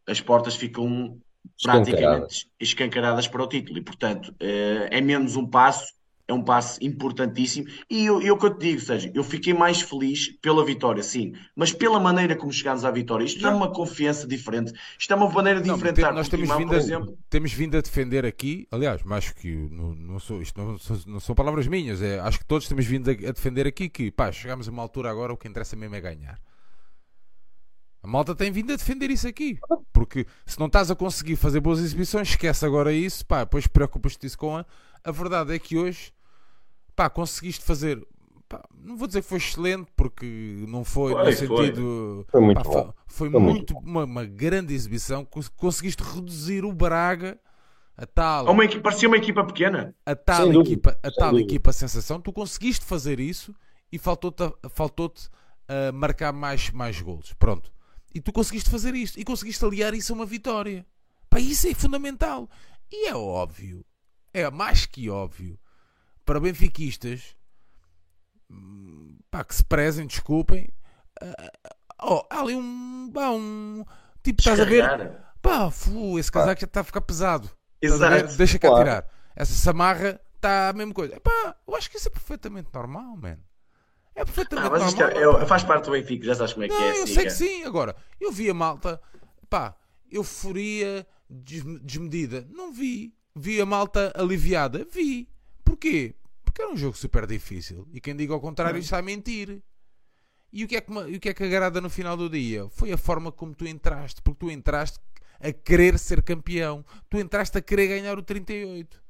as portas ficam praticamente escancaradas para o título, e portanto, eh, é menos um passo é um passo importantíssimo. E eu, eu que eu te digo, seja, eu fiquei mais feliz pela vitória, sim, mas pela maneira como chegámos à vitória. Isto dá uma confiança diferente. Isto é uma maneira de Não, enfrentar nós temos vindo, a, exemplo... temos vindo a defender aqui, aliás, mais que não, não sou, isto não, não, são palavras minhas, é, acho que todos temos vindo a, a defender aqui que pá, chegamos a uma altura agora, o que interessa mesmo é ganhar. A malta tem vindo a defender isso aqui. Porque se não estás a conseguir fazer boas exibições, esquece agora isso, pá, depois preocupas-te com a. A verdade é que hoje pá, conseguiste fazer. Pá, não vou dizer que foi excelente, porque não foi, foi no sentido. Foi, foi muito, pá, foi, foi muito, muito uma, uma, grande exibição. Conseguiste reduzir o Braga. A tal, uma equipa, parecia uma equipa pequena. A tal, equipa, a tal equipa sensação, tu conseguiste fazer isso e faltou-te faltou uh, marcar mais, mais golos. Pronto. E tu conseguiste fazer isto. E conseguiste aliar isso a uma vitória. Pá, isso é fundamental. E é óbvio. É mais que óbvio para benfiquistas pá, que se prezem, desculpem. Uh, oh, há ali um, pá, um tipo, estás a ver? Pá, fu, esse casaco já está a ficar pesado. Exato. Deixa cá claro. tirar. Essa samarra está a mesma coisa. Pá, eu acho que isso é perfeitamente normal, man. É perfeitamente ah, mas normal. Isto é, é, faz parte do Benfica, já sabes como é não, que é. Eu sei que sim. Agora, eu vi a malta, pá, euforia desmedida. Não vi. Vi a malta aliviada. Vi. Porquê? Porque era um jogo super difícil. E quem diga ao contrário está a mentir. E o que, é que, o que é que agrada no final do dia? Foi a forma como tu entraste. Porque tu entraste a querer ser campeão. Tu entraste a querer ganhar o 38.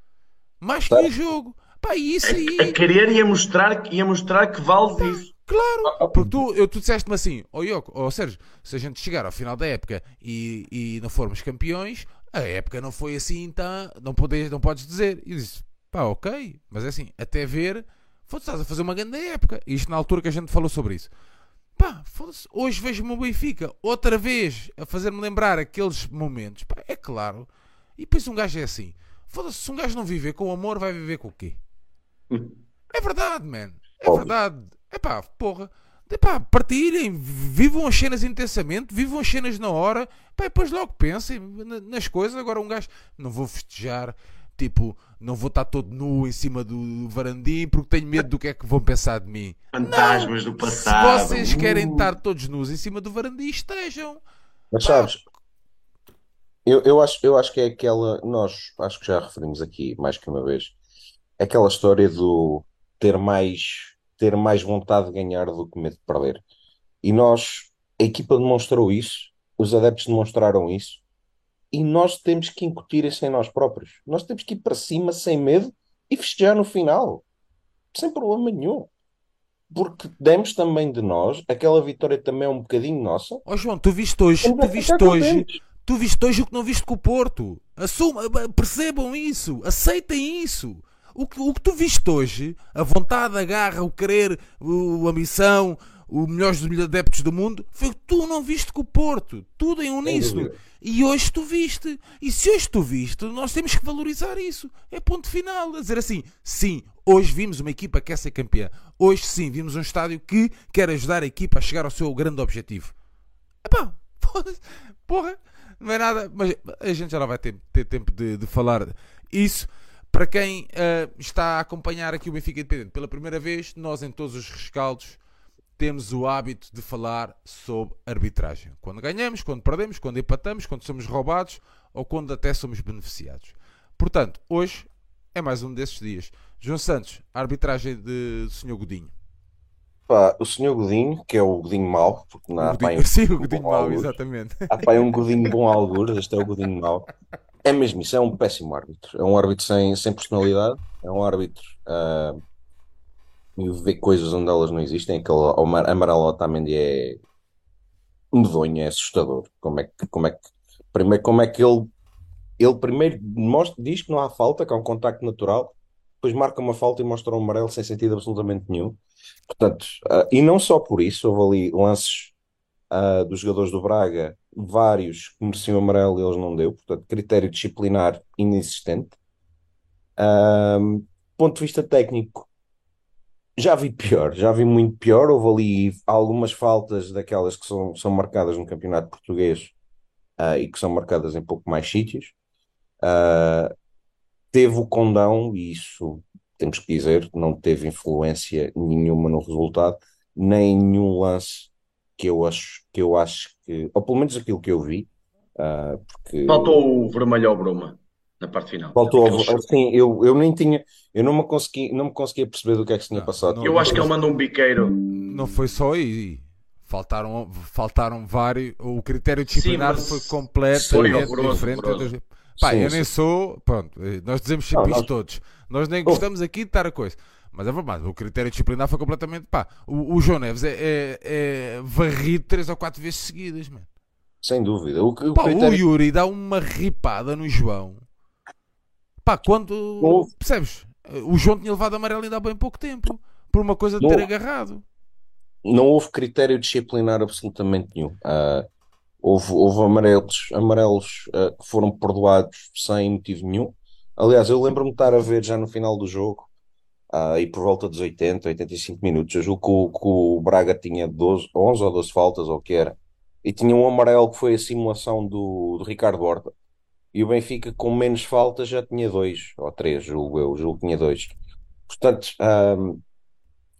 Mais que o jogo. Pá, isso aí. A, a querer e a mostrar, e a mostrar que vales isso. Claro, ah, ah, porque tu, eu, tu disseste-me assim, ó oh, Yoko, oh, Sérgio, se a gente chegar ao final da época e, e não formos campeões, a época não foi assim, tá, não, podes, não podes dizer. E eu disse, Pá, ok, mas é assim, até ver, foda estás a fazer uma grande época. Isto na altura que a gente falou sobre isso. Pá, hoje vejo-me o Benfica outra vez a fazer-me lembrar aqueles momentos. Pá, é claro. E depois um gajo é assim. Foda-se, se um gajo não viver com amor, vai viver com o quê? <laughs> É verdade, man. É Óbvio. verdade. É pá, porra. Epá, partilhem, vivam as cenas intensamente, vivam as cenas na hora, pá, depois logo pensem nas coisas. Agora, um gajo, não vou festejar, Tipo, não vou estar todo nu em cima do varandim porque tenho medo do que é que vão pensar de mim. Fantasmas não. do passado. Se vocês querem uh. estar todos nus em cima do varandim, estejam. Mas sabes, eu, eu, acho, eu acho que é aquela. Nós acho que já referimos aqui mais que uma vez. Aquela história do ter mais, ter mais vontade de ganhar do que medo de perder. E nós, a equipa demonstrou isso, os adeptos demonstraram isso e nós temos que incutir isso em nós próprios. Nós temos que ir para cima sem medo e festejar no final, sem problema nenhum. Porque demos também de nós, aquela vitória também é um bocadinho nossa. Ó oh, João, tu viste hoje, tu viste hoje, tu viste hoje o que não viste com o Porto. Assuma, percebam isso, aceitem isso. O que, o que tu viste hoje, a vontade, a garra, o querer, o, a missão, o melhores dos adeptos do mundo, foi o que tu não viste com o Porto. Tudo em uníssono. E hoje tu viste. E se hoje tu viste, nós temos que valorizar isso. É ponto final. A dizer assim, sim, hoje vimos uma equipa que quer ser campeã. Hoje sim, vimos um estádio que quer ajudar a equipa a chegar ao seu grande objetivo. Epá, <laughs> porra, não é nada. Mas a gente já não vai ter, ter tempo de, de falar isso. Para quem uh, está a acompanhar aqui o Benfica Independente pela primeira vez, nós em todos os rescaldos temos o hábito de falar sobre arbitragem. Quando ganhamos, quando perdemos, quando empatamos, quando somos roubados ou quando até somos beneficiados. Portanto, hoje é mais um desses dias. João Santos, a arbitragem de, do Sr. Godinho. Pá, o Sr. Godinho, que é o Godinho mau, porque não há Godinho, um <laughs> sim, o Godinho mau, exatamente. Há pai um Godinho bom algures, este é o Godinho mau. É mesmo isso, é um péssimo árbitro. É um árbitro sem, sem personalidade, é um árbitro uh, ver coisas onde elas não existem. Aquele amarelo Otamendi é medonho, é assustador. Como é que, como é que, primeiro, como é que ele, ele primeiro mostra, diz que não há falta, que há um contacto natural, depois marca uma falta e mostra um amarelo sem sentido absolutamente nenhum. Portanto, uh, e não só por isso, houve ali lances uh, dos jogadores do Braga, vários que mereciam amarelo e eles não deu, portanto, critério disciplinar inexistente. Uh, ponto de vista técnico, já vi pior, já vi muito pior. Houve ali algumas faltas daquelas que são, são marcadas no campeonato português uh, e que são marcadas em pouco mais sítios. Uh, teve o condão, e isso temos que dizer, não teve influência nenhuma no resultado, nem nenhum lance que eu acho que, eu acho que ou pelo menos aquilo que eu vi, uh, porque... Faltou o vermelho ao Bruma na parte final. Faltou, assim, eu, eu nem tinha, eu não me consegui, não me conseguia perceber do que é que se tinha Não, passado. não- Eu acho que ele manda um biqueiro. Não foi só aí. Faltaram, faltaram vários. O critério disciplinar foi foi completamente horroroso, diferente. horroroso. Pá, Sim, eu sim. nem sou. Pronto, eh, nós dizemos sempre Não, isto nós- todos. Nós nem gostamos aqui de estar a coisa. Mas é verdade, o critério disciplinar foi completamente. Pá, o, o João Neves é, é, é varrido três ou quatro vezes seguidas, mano. Sem dúvida. O, o Pá, o critério- Yuri dá uma ripada no João. Pá, quando. houve. Percebes? O João tinha levado amarelo ainda há bem pouco tempo. Por uma coisa de Não ter agarrado. não houve critério disciplinar absolutamente nenhum. Ah, houve, houve amarelos, amarelos ah, que foram perdoados sem motivo nenhum. Aliás, eu lembro-me de estar a ver já no final do jogo, ah, e por volta dos 80, 85 minutos, eu julgo que o, que o Braga tinha 12, 11 ou 12 faltas, ou o que era, e tinha um amarelo que foi a simulação do, do Ricardo Horta. E o Benfica, com menos faltas, já tinha dois, ou três, julgo eu, julgo que tinha dois. Portanto,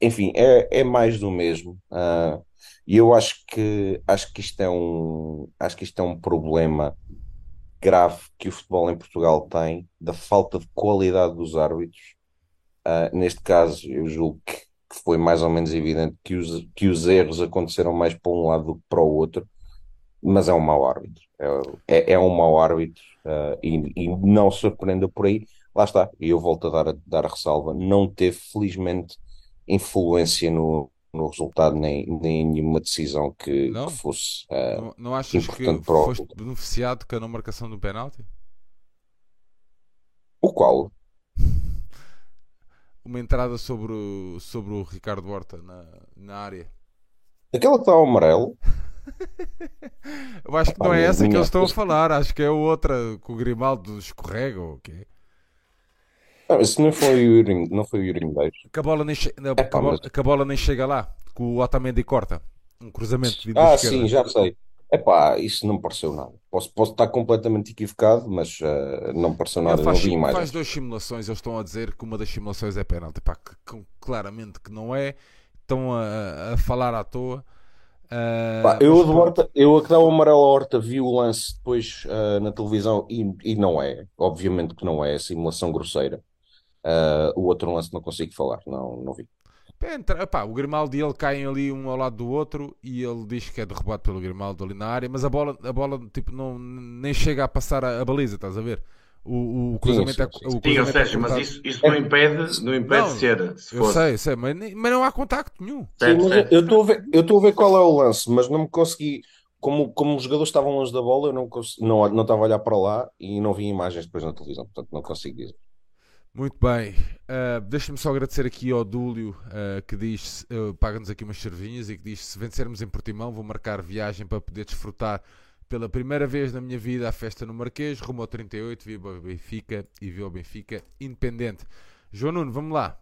enfim, é, é mais do mesmo. Ah, e eu acho que acho que isto é um acho que isto é um problema grave que o futebol em Portugal tem da falta de qualidade dos árbitros. Ah, neste caso, eu julgo que, que foi mais ou menos evidente que os, que os erros aconteceram mais para um lado do que para o outro, mas é um mau árbitro. É, é, é um mau árbitro ah, e, e não surpreenda por aí. Lá está, e eu volto a dar a, dar a ressalva, não teve, felizmente, influência no, no resultado nem, nem em nenhuma decisão que, Não? que fosse. ah, Não, não achas que importante para o- foste beneficiado com a não marcação do penalti? o qual, Uma entrada sobre o, sobre o Ricardo Horta na, na área. aquela que está ao amarelo, Eu acho que não é essa que eles estão a falar, acho que é outra que o Grimaldo escorrega ou o quê? ah, esse não foi o Yuri, não foi o Yuri Medeiros. Que a bola nem, che- não, a bola, mas- a bola nem chega lá, que o Otamendi corta. Um cruzamento vindo Ah, da esquerda. sim, já sei. Epá, isso não me pareceu nada. Posso, posso estar completamente equivocado, mas ah, não me pareceu Ele nada. faz, não vi imagens. faz duas simulações, eles estão a dizer que uma das simulações é penalti. Pá, que, que claramente que não é. Estão a, a falar à toa. Ah, Pá, eu, mas. Horta, eu a que dá o amarelo à Horta vi o lance depois ah, na televisão e, e não é. Obviamente que não é. Simulação grosseira. O outro lance não consigo falar. Não, não vi. Entra, epá, o Grimaldo e ele caem ali um ao lado do outro e ele diz que é derrubado pelo Grimaldo ali na área, mas a bola, a bola tipo, não, nem chega a passar a, a baliza, estás a ver? O, o cruzamento sim, é, sim. o Sim, ó cruzamento é Sérgio, mas cortado. isso, isso não impede, não impede Não, de ser. Se Eu fosse. sei, sei, mas, mas não há contacto nenhum. Sim, Certo, mas certo. eu estou a ver, eu estou a ver qual é o lance, mas não me consegui. Como, como os jogadores estavam longe da bola, eu não, cons- não, não estava a olhar para lá e não vi imagens depois na televisão, portanto não consigo dizer. Muito bem, Ah, deixa-me só agradecer aqui ao Dúlio ah, que diz, ah, paga-nos aqui umas cervinhas e que diz: se vencermos em Portimão, vou marcar viagem para poder desfrutar pela primeira vez na minha vida a festa no Marquês, rumo ao 38, viva o Benfica e viva o Benfica independente. João Nuno, vamos lá.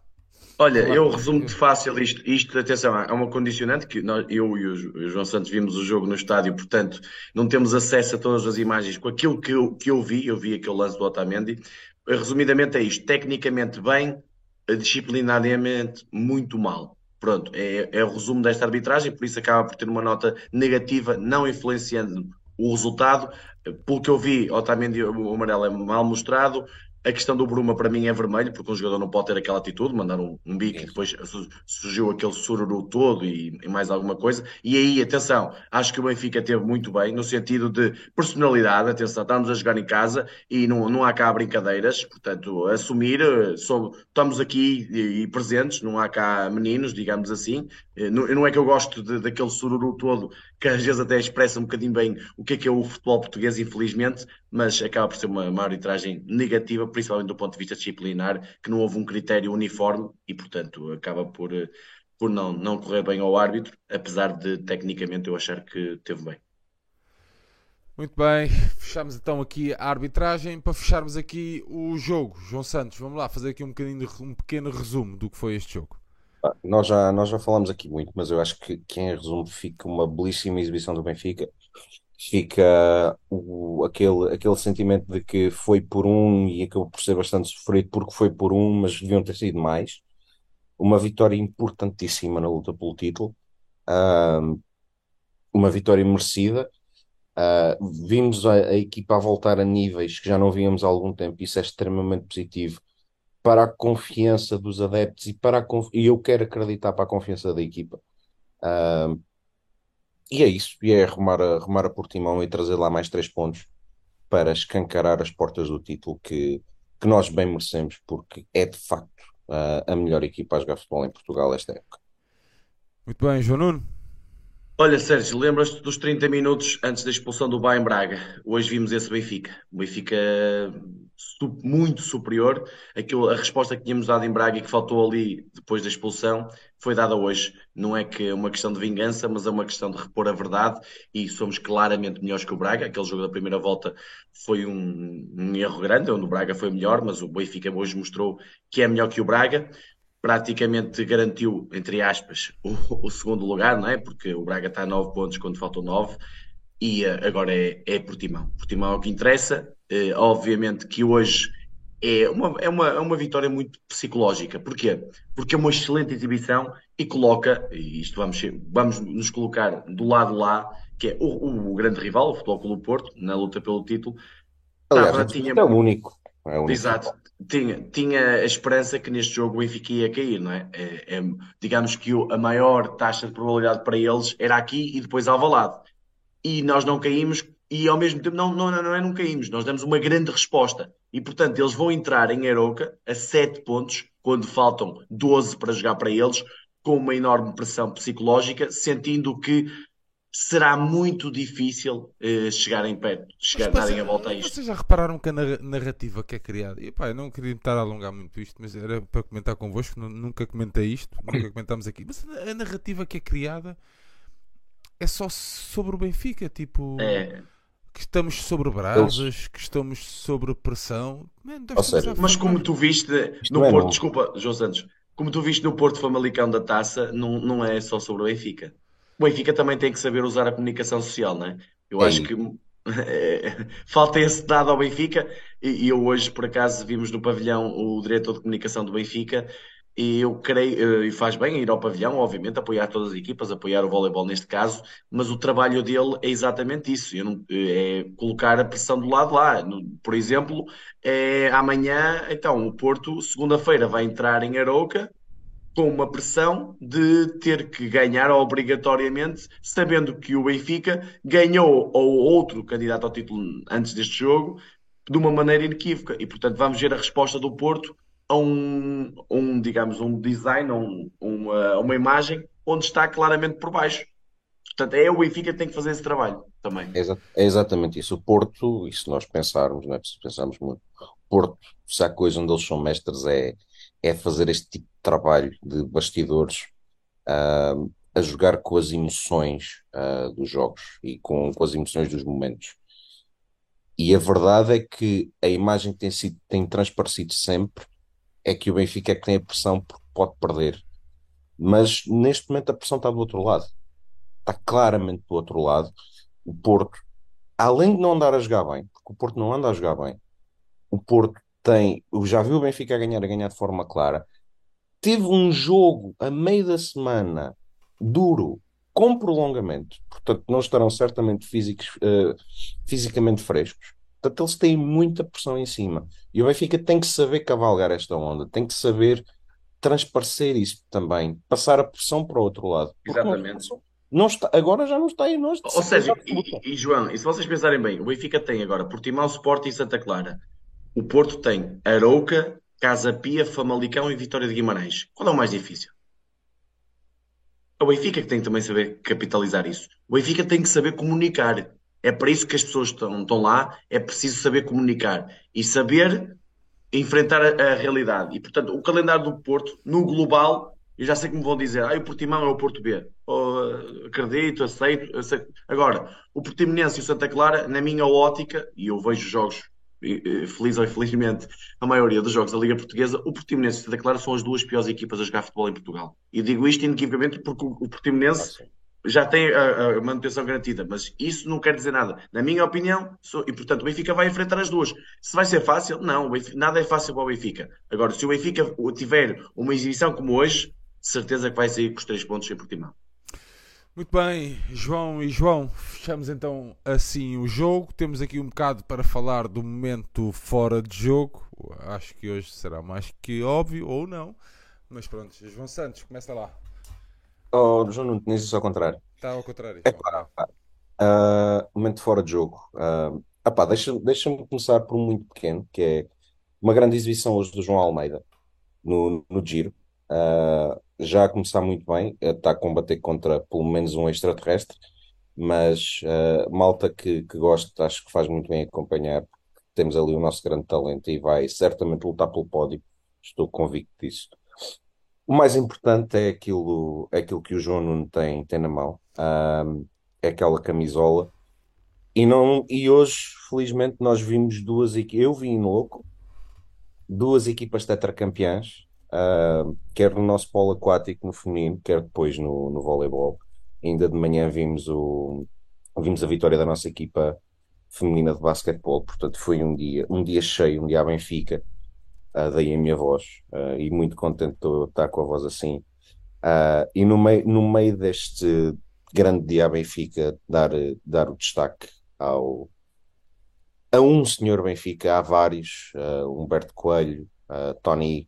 Olha, eu resumo-te fácil isto, isto, atenção, é uma condicionante que nós, eu e o João Santos vimos o jogo no estádio, portanto, não temos acesso a todas as imagens com aquilo que eu, que eu vi, eu vi aquele lance do Otamendi. Resumidamente é isto, tecnicamente bem, disciplinariamente muito mal. Pronto, é, é o resumo desta arbitragem, por isso acaba por ter uma nota negativa, não influenciando o resultado. Pelo que eu vi, Otamendi, o amarelo é mal mostrado. A questão do Bruma para mim é vermelho, porque um jogador não pode ter aquela atitude, mandar um, um bico e depois su- surgiu aquele sururu todo e, e mais alguma coisa. E aí, atenção, acho que o Benfica teve muito bem, no sentido de personalidade, atenção, estamos a jogar em casa e não, não há cá brincadeiras, portanto, assumir, eh, sou- estamos aqui e, e presentes, não há cá meninos, digamos assim. Eh, Não, não é que eu gosto de- daquele sururu todo, que às vezes até expressa um bocadinho bem o que é que é o futebol português, infelizmente, mas acaba por ser uma, uma arbitragem negativa, principalmente do ponto de vista disciplinar, que não houve um critério uniforme e, portanto, acaba por, eh, por não, não correr bem ao árbitro, apesar de tecnicamente eu achar que teve bem. Muito bem, fechamos então aqui a arbitragem para fecharmos aqui o jogo. João Santos, vamos lá fazer aqui um, bocadinho um pequeno resumo do que foi este jogo. Nós já, nós já falámos aqui muito, mas eu acho que, que em resumo fica uma belíssima exibição do Benfica. fica o, aquele, aquele sentimento de que foi por um e acabou por ser bastante sofrido porque foi por um, mas deviam ter sido mais. Uma vitória importantíssima na luta pelo título, uma vitória merecida. Uh, vimos a, a, equipa a voltar a níveis que já não víamos há algum tempo, isso é extremamente positivo para a confiança dos adeptos e, para a e eu quero acreditar para a confiança da equipa. Uh, e é isso, e é arrumar a, arrumar a Portimão e trazer lá mais três pontos para escancarar as portas do título que, que nós bem merecemos, porque é de facto uh, a melhor equipa a jogar futebol em Portugal esta época. Muito bem, João Nuno. Olha, Sérgio, lembras-te dos 30 minutos antes da expulsão do Bayern Braga? Hoje vimos esse Benfica. Benfica muito superior. Aquilo, a resposta que tínhamos dado em Braga e que faltou ali depois da expulsão foi dada hoje. Não é que é uma questão de vingança, mas é uma questão de repor a verdade e somos claramente melhores que o Braga. Aquele jogo da primeira volta foi um, um erro grande, onde o Braga foi melhor, mas o Benfica hoje mostrou que é melhor que o Braga praticamente garantiu, entre aspas, o, o, segundo lugar, não é? Porque o Braga está a 9 pontos quando faltam 9 e uh, agora é, é Portimão. Portimão é o que interessa. Uh, obviamente que hoje é uma, é, uma, é uma vitória muito psicológica. Porquê? Porque é uma excelente exibição e coloca, e isto vamos, vamos nos colocar do lado lá, que é o, o grande rival, o Futebol Clube Porto, na luta pelo título. Aliás, Tava, tinha... é o único. É único. Exato tinha, tinha a esperança que neste jogo o Benfica ia cair, não é? é, é digamos que o, a maior taxa de probabilidade para eles era aqui e depois Alvalade. E nós não caímos e ao mesmo tempo não, não, não é não caímos, nós damos uma grande resposta. E portanto eles vão entrar em Aroca a 7 pontos, quando faltam 12 para jogar para eles, com uma enorme pressão psicológica, sentindo que será muito difícil uh, chegarem perto, chegar, darem a volta a isto. Vocês já repararam que a narrativa que é criada, e pá, eu não queria estar a alongar muito isto, mas era para comentar convosco, nunca comentei isto, <coughs> nunca comentámos aqui, mas a narrativa que é criada é só sobre o Benfica, tipo. É. Que estamos sobre brasas, que estamos sobre pressão. Man, mas como tu viste no é Porto, desculpa, João Santos, como tu viste no Porto Famalicão da taça, não, não é só sobre o Benfica o Benfica também tem que saber usar a comunicação social, não é? Eu acho que <laughs> é, falta esse dado ao Benfica e, eu hoje, por acaso, vimos no pavilhão o diretor de comunicação do Benfica e eu creio, eh, e faz bem ir ao pavilhão, obviamente, apoiar todas as equipas, apoiar o voleibol neste caso, mas o trabalho dele é exatamente isso, não, é colocar a pressão do lado lá. Por exemplo, é, amanhã, então, o Porto, segunda-feira, vai entrar em Arouca, com uma pressão de ter que ganhar obrigatoriamente, sabendo que o Benfica ganhou ou outro candidato ao título antes deste jogo de uma maneira inequívoca. E, portanto, vamos ver a resposta do Porto a um, um digamos, um design, um, uma, uma imagem onde está claramente por baixo. Portanto, é o Benfica que tem que fazer esse trabalho também. É, é exatamente isso. O Porto, e se nós pensarmos, não é? pensarmos muito, o Porto, se há coisa onde eles são mestres, é é fazer este tipo de trabalho de bastidores uh, a jogar com as emoções uh, dos jogos e com, com as emoções dos momentos. E a verdade é que a imagem que tem, sido, tem transparecido sempre é que o Benfica é que tem a pressão porque pode perder. Mas neste momento a pressão está do outro lado. Está claramente do outro lado. O Porto, além de não andar a jogar bem, porque o Porto não anda a jogar bem, o Porto tem, já viu o Benfica a ganhar, a ganhar de forma clara. Teve um jogo a meio da semana duro, com prolongamento, portanto, não estarão certamente físicos, uh, fisicamente frescos. Portanto, eles têm muita pressão em cima. E o Benfica tem que saber cavalgar esta onda, tem que saber transparecer isso também, passar a pressão para o outro lado. Exatamente. Não, não está, agora já não está em nós. Ou seja, e, e, João, e se vocês pensarem bem, o Benfica tem agora Portimão, Sport e Santa Clara. O Porto tem Arouca, Casa Pia, Famalicão e Vitória de Guimarães. Qual é o mais difícil? É o Benfica que tem que também saber capitalizar isso. O Benfica tem que saber comunicar. É para isso que as pessoas estão, estão lá. É preciso saber comunicar e saber enfrentar a, a, realidade. E, portanto, o calendário do Porto, no global, eu já sei que me vão dizer, ah, o Portimão é o Porto B. Oh, acredito, aceito, aceito. Agora, o Portimonense e o Santa Clara, na minha ótica, e eu vejo jogos feliz ou infelizmente, a maioria dos jogos da Liga Portuguesa, o Portimonense e o Santa Clara são as duas piores equipas a jogar futebol em Portugal. E digo isto inequivocamente porque o Portimonense já tem a, a, manutenção garantida, mas isso não quer dizer nada. Na minha opinião, sou, e portanto o Benfica vai enfrentar as duas. Se vai ser fácil, não, Benfica, nada é fácil para o Benfica. Agora, se o Benfica tiver uma exibição como hoje, certeza que vai sair com os três pontos em Portimão. Muito bem, João e João, fechamos então assim o jogo. Temos aqui um bocado para falar do momento fora de jogo. Acho que hoje será mais que óbvio, ou não. Mas pronto, João Santos, começa lá. Oh, João não tinha isso ao contrário. Está ao contrário. É pá, uh, momento fora de jogo. Uh, ah, deixa, deixa-me começar por um muito pequeno, que é uma grande exibição hoje do João Almeida no, no Giro. Uh, já a começar muito bem, está a combater contra pelo menos um extraterrestre, mas uh, malta que, que gosta, acho que faz muito bem acompanhar. Temos ali o nosso grande talento e vai certamente lutar pelo pódio, estou convicto disso. O mais importante é aquilo, é aquilo que o João Nuno tem, tem na mão, uh, é aquela camisola. E, não, e hoje, felizmente, nós vimos duas equipas. Eu vim louco, duas equipas tetracampeãs quer no nosso polo aquático no feminino, quer depois no, no voleibol. Ainda de manhã vimos, o, vimos a vitória da nossa equipa feminina de basquetebol, portanto foi um dia, um dia cheio, um dia a Benfica, uh, daí a minha voz, uh, e muito contente de estar com a voz assim. Uh, e no meio, no meio deste grande dia a Benfica, dar, dar o destaque ao, a um senhor Benfica, há vários, Humberto Coelho, Tony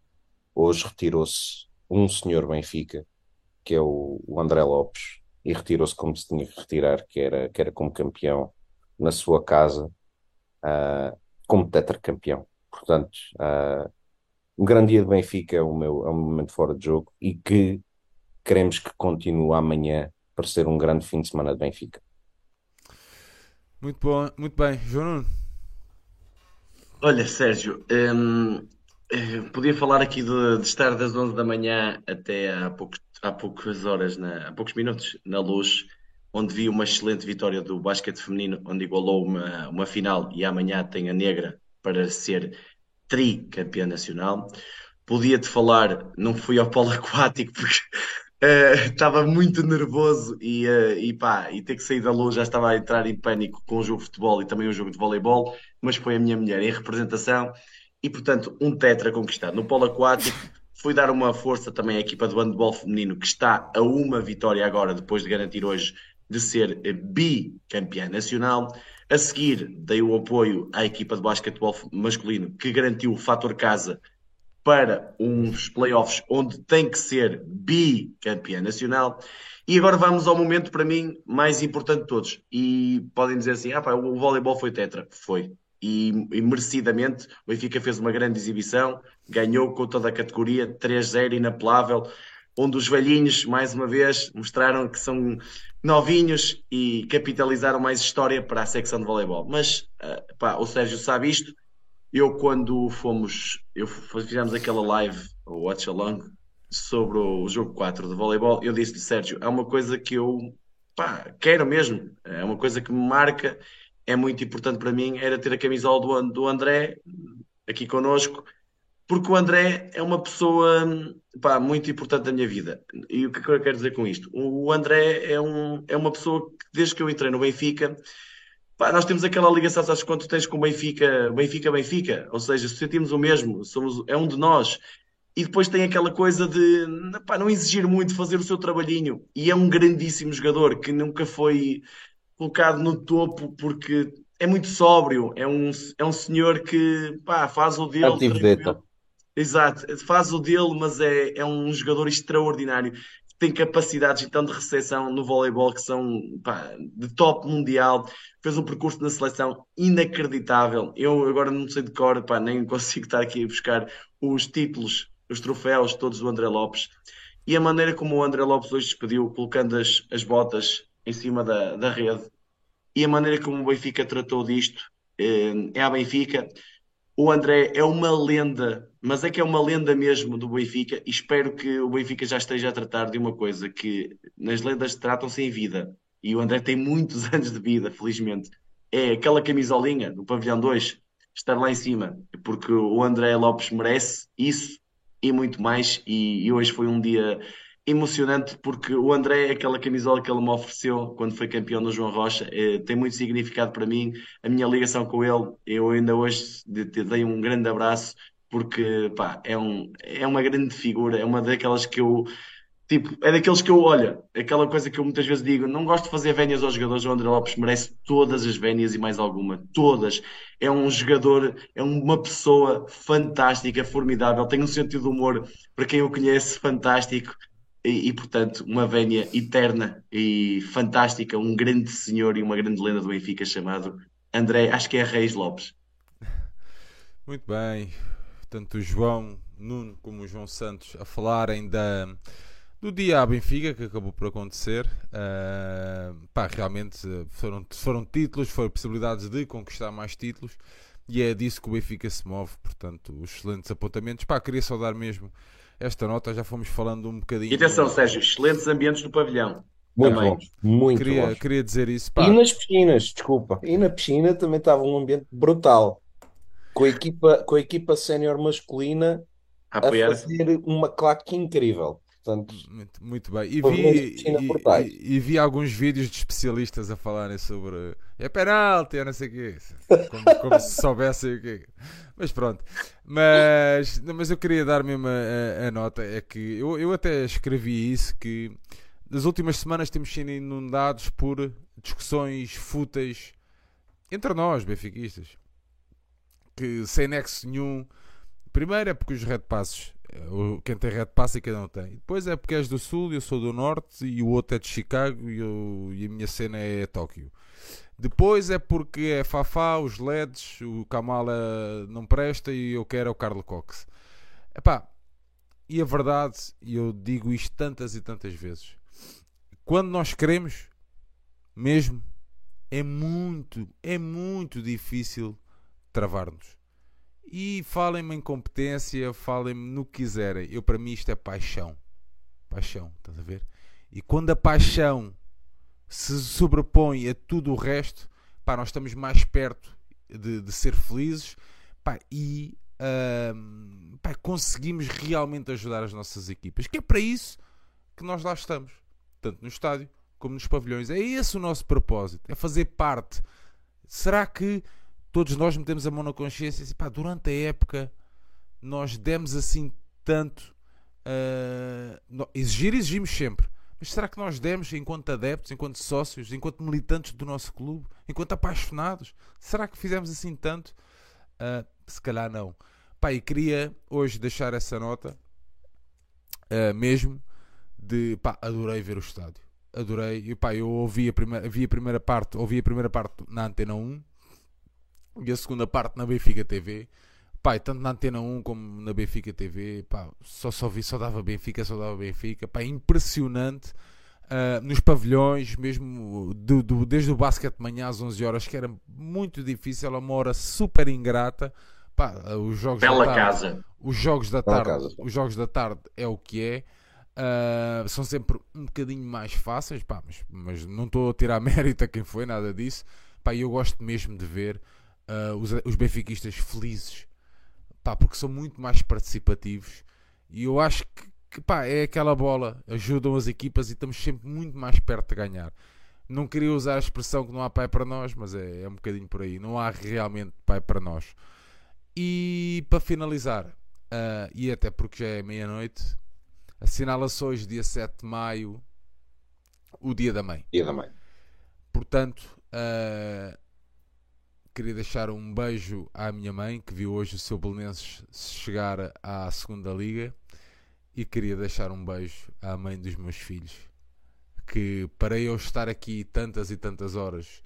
Hoje retirou-se um senhor Benfica, que é o, o André Lopes, e retirou-se como se tinha que retirar, que era, que era como campeão na sua casa, uh, como tetracampeão. Portanto, uh, um grande dia de Benfica é o meu é um momento fora de jogo e que queremos que continue amanhã para ser um grande fim de semana de Benfica. Muito bom, muito bem. João Nuno. Olha, Sérgio, hum, podia falar aqui de, de estar das 11 da manhã até há, poucos, há poucas horas, na, há poucos minutos, na luz, onde vi uma excelente vitória do basquete feminino, onde igualou uma, uma final e amanhã tem a negra para ser tricampeã nacional. Podia-te falar, não fui ao polo <laughs> aquático porque uh, estava muito nervoso e, uh, e pá, e ter que sair da luz já estava a entrar em pânico com o jogo de futebol e também o jogo de voleibol, mas foi a minha mulher em representação e, portanto, um tetra conquistado. No polo aquático, foi dar uma força também à equipa do handball feminino, que está a uma vitória agora, depois de garantir hoje de ser bicampeã nacional. A seguir, dei o apoio à equipa de basquetebol masculino, que garantiu o fator casa para uns playoffs onde tem que ser bicampeã nacional. E agora vamos ao momento, para mim, mais importante de todos. E podem dizer assim: ah, pá, o voleibol foi tetra. Foi e, e, merecidamente o Benfica fez uma grande exibição, ganhou com toda a categoria, 3-0 inapelável, onde os velhinhos, mais uma vez, mostraram que são novinhos e capitalizaram mais história para a secção de voleibol. Mas, uh, pá, o Sérgio sabe isto, eu quando fomos, eu fizemos aquela live, o Watch Along, sobre o jogo 4 de voleibol, eu disse-lhe, Sérgio, é uma coisa que eu pá, quero mesmo, é uma coisa que me marca é muito importante para mim era ter a camisola do, do André aqui connosco, porque o André é uma pessoa pá, muito importante da minha vida. E o que, é que eu quero dizer com isto? O André é, um, é uma pessoa que, desde que eu entrei no Benfica, pá, nós temos aquela ligação, sabes, quando tu tens com o Benfica, Benfica, Benfica, ou seja, sentimos o mesmo, somos, é um de nós. E depois tem aquela coisa de pá, não exigir muito, fazer o seu trabalhinho. E é um grandíssimo jogador que nunca foi colocado no topo porque é muito sóbrio, é um, é um senhor que pá, faz o dele. Exato, faz o dele, mas é, é um jogador extraordinário. Tem capacidades então de recepção no voleibol que são pá, de top mundial. Fez um percurso na seleção inacreditável. Eu agora não sei de cor, pá, nem consigo estar aqui a buscar os títulos, os troféus todos do André Lopes. E a maneira como o André Lopes hoje despediu, colocando as, as botas em cima da, da rede. E a maneira como o Benfica tratou disto eh, é a Benfica. O André é uma lenda, mas é que é uma lenda mesmo do Benfica. E espero que o Benfica já esteja a tratar de uma coisa que nas lendas tratam-se em vida. E o André tem muitos <laughs> anos de vida, felizmente. É aquela camisolinha do pavilhão 2 estar lá em cima, porque o André Lopes merece isso e muito mais. E, e hoje foi um dia emocionante porque o André, aquela camisola que ele me ofereceu quando foi campeão do João Rocha, eh, tem muito significado para mim. A minha ligação com ele, eu ainda hoje te dei um grande abraço porque pá, é, um, é uma grande figura, é uma daquelas que eu Tipo, é daqueles que eu, olha, aquela coisa que eu muitas vezes digo, não gosto de fazer vénias aos jogadores, o André Lopes merece todas as vénias e mais alguma, todas. É um jogador, é uma pessoa fantástica, formidável, tem um sentido de humor, para quem o conhece, fantástico, e, e, portanto, uma vénia eterna e fantástica, um grande senhor e uma grande lenda do Benfica chamado André, acho que é Reis Lopes. <laughs> Muito bem, tanto o João Nuno como o João Santos a falarem da do dia à Benfica, que acabou por acontecer, uh, pá, realmente foram, foram títulos, foram possibilidades de conquistar mais títulos e é disso que o Benfica se move. Portanto, excelentes apontamentos. Pá, queria só dar mesmo esta nota, já fomos falando um bocadinho. E atenção, Sérgio, excelentes ambientes no pavilhão. Muito também. bom, muito queria, bom. Queria dizer isso. Pá. E nas piscinas, desculpa, e na piscina também estava um ambiente brutal. Com a equipa, com a equipa sénior masculina a, a fazer uma claque incrível. Portanto, muito, muito bem. E vi, e, e, vi alguns vídeos de especialistas a falarem sobre é penalti, é não sei o quê. <laughs> Como, como se soubessem o quê. Mas pronto. Mas, mas eu queria dar mesmo a, a, nota: é que eu, eu até escrevi isso que nas últimas semanas temos sido inundados por discussões fúteis entre nós, benfiquistas, que sem nexo nenhum. Primeiro é porque os red passos quem tem red pass e quem não tem. Depois é porque és do sul, eu sou do norte e o outro é de Chicago e, eu, e a minha cena é Tóquio. Depois é porque é Fafá, os LEDs, o Kamala não presta e eu quero é o Carlo Cox. Epá, e a verdade, e eu digo isto tantas e tantas vezes, quando nós queremos, mesmo, é muito, é muito difícil travar-nos. E falem-me em competência, falem-me no que quiserem. Eu, para mim, isto é paixão. Paixão, estás a ver? E quando a paixão se sobrepõe a tudo o resto, pá, nós estamos mais perto de, de ser felizes pá, e uh, pá, conseguimos realmente ajudar as nossas equipas. Que é para isso que nós lá estamos, tanto no estádio como nos pavilhões. É esse o nosso propósito, é fazer parte. Será que todos nós metemos a mão na consciência e assim, pá, durante a época nós demos assim tanto. Uh, exigir, exigimos sempre. Mas será que nós demos, enquanto adeptos, enquanto sócios, enquanto militantes do nosso clube, enquanto apaixonados? Será que fizemos assim tanto? Uh, se calhar não. Pá, e queria hoje deixar essa nota, uh, mesmo, de pá, adorei ver o estádio. Adorei. E, pá, eu ouvi a, primeira, vi a primeira parte, ouvi a primeira parte na Antena 1 e a segunda parte na Benfica TV. Pá, tanto na Antena 1 como na Benfica TV, pá, só, só vi, só dava Benfica, só dava Benfica, pá, impressionante. Uh, nos pavilhões, mesmo do, do, desde o basquete de manhã às 11 horas, que era muito difícil, uma hora super ingrata. Pá, os jogos Bela da tarde, casa. Os jogos da tarde, os jogos da tarde é o que é. Uh, são sempre um bocadinho mais fáceis, pá, mas, mas não estou a tirar <laughs> mérito a quem foi, nada disso. Pá, eu gosto mesmo de ver uh, os, os benfiquistas felizes, pá, porque são muito mais participativos e eu acho que, que pá, é aquela bola, ajudam as equipas e estamos sempre muito mais perto de ganhar. Não queria usar a expressão que não há pai para nós, mas é, é um bocadinho por aí. Não há realmente pai para nós. E para finalizar, uh, e até porque já é meia-noite, assinala-se hoje, dia 7 de maio, o Dia da Mãe. Dia da Mãe. Portanto, uh, queria deixar um beijo à minha mãe, que viu hoje o seu Belenenses chegar à segunda liga, e queria deixar um beijo à mãe dos meus filhos, que para eu estar aqui tantas e tantas horas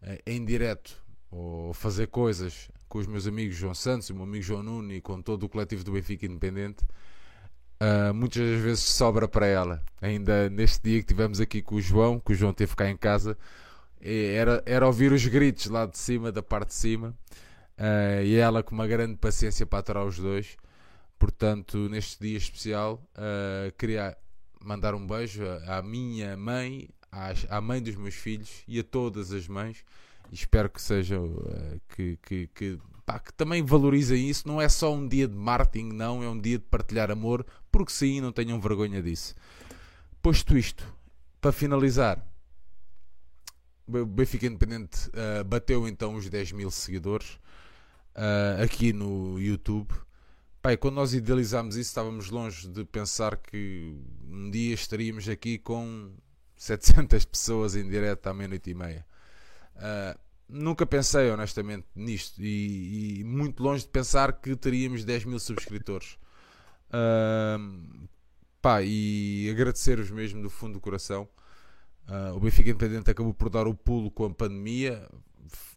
eh, em direto ou fazer coisas com os meus amigos João Santos, o meu amigo João Nuno e com todo o coletivo do Benfica Independente, uh, muitas vezes sobra para ela. Ainda neste dia que tivemos aqui com o João, que o João teve cá em casa, era, era ouvir os gritos lá de cima, da parte de cima, uh, e ela com uma grande paciência para aturar os dois. Portanto, neste dia especial, uh, queria mandar um beijo à minha mãe, às, à mãe dos meus filhos e a todas as mães. Espero que sejam uh, que, que, que, pá, que também valorizem isso. Não é só um dia de marketing, não, é um dia de partilhar amor, porque sim, não tenham vergonha disso. posto isto, para finalizar, o Benfica Independente uh, bateu então os 10 mil seguidores uh, aqui no YouTube. Pai, quando nós idealizámos isso, estávamos longe de pensar que um dia estaríamos aqui com 700 <laughs> pessoas em direto à meia-noite e meia. Uh, nunca pensei honestamente nisto e, e, muito longe de pensar que teríamos 10 mil subscritores. Uh, pá, e agradecer-vos mesmo do fundo do coração. Uh, o Benfica Independente acabou por dar o pulo com a pandemia,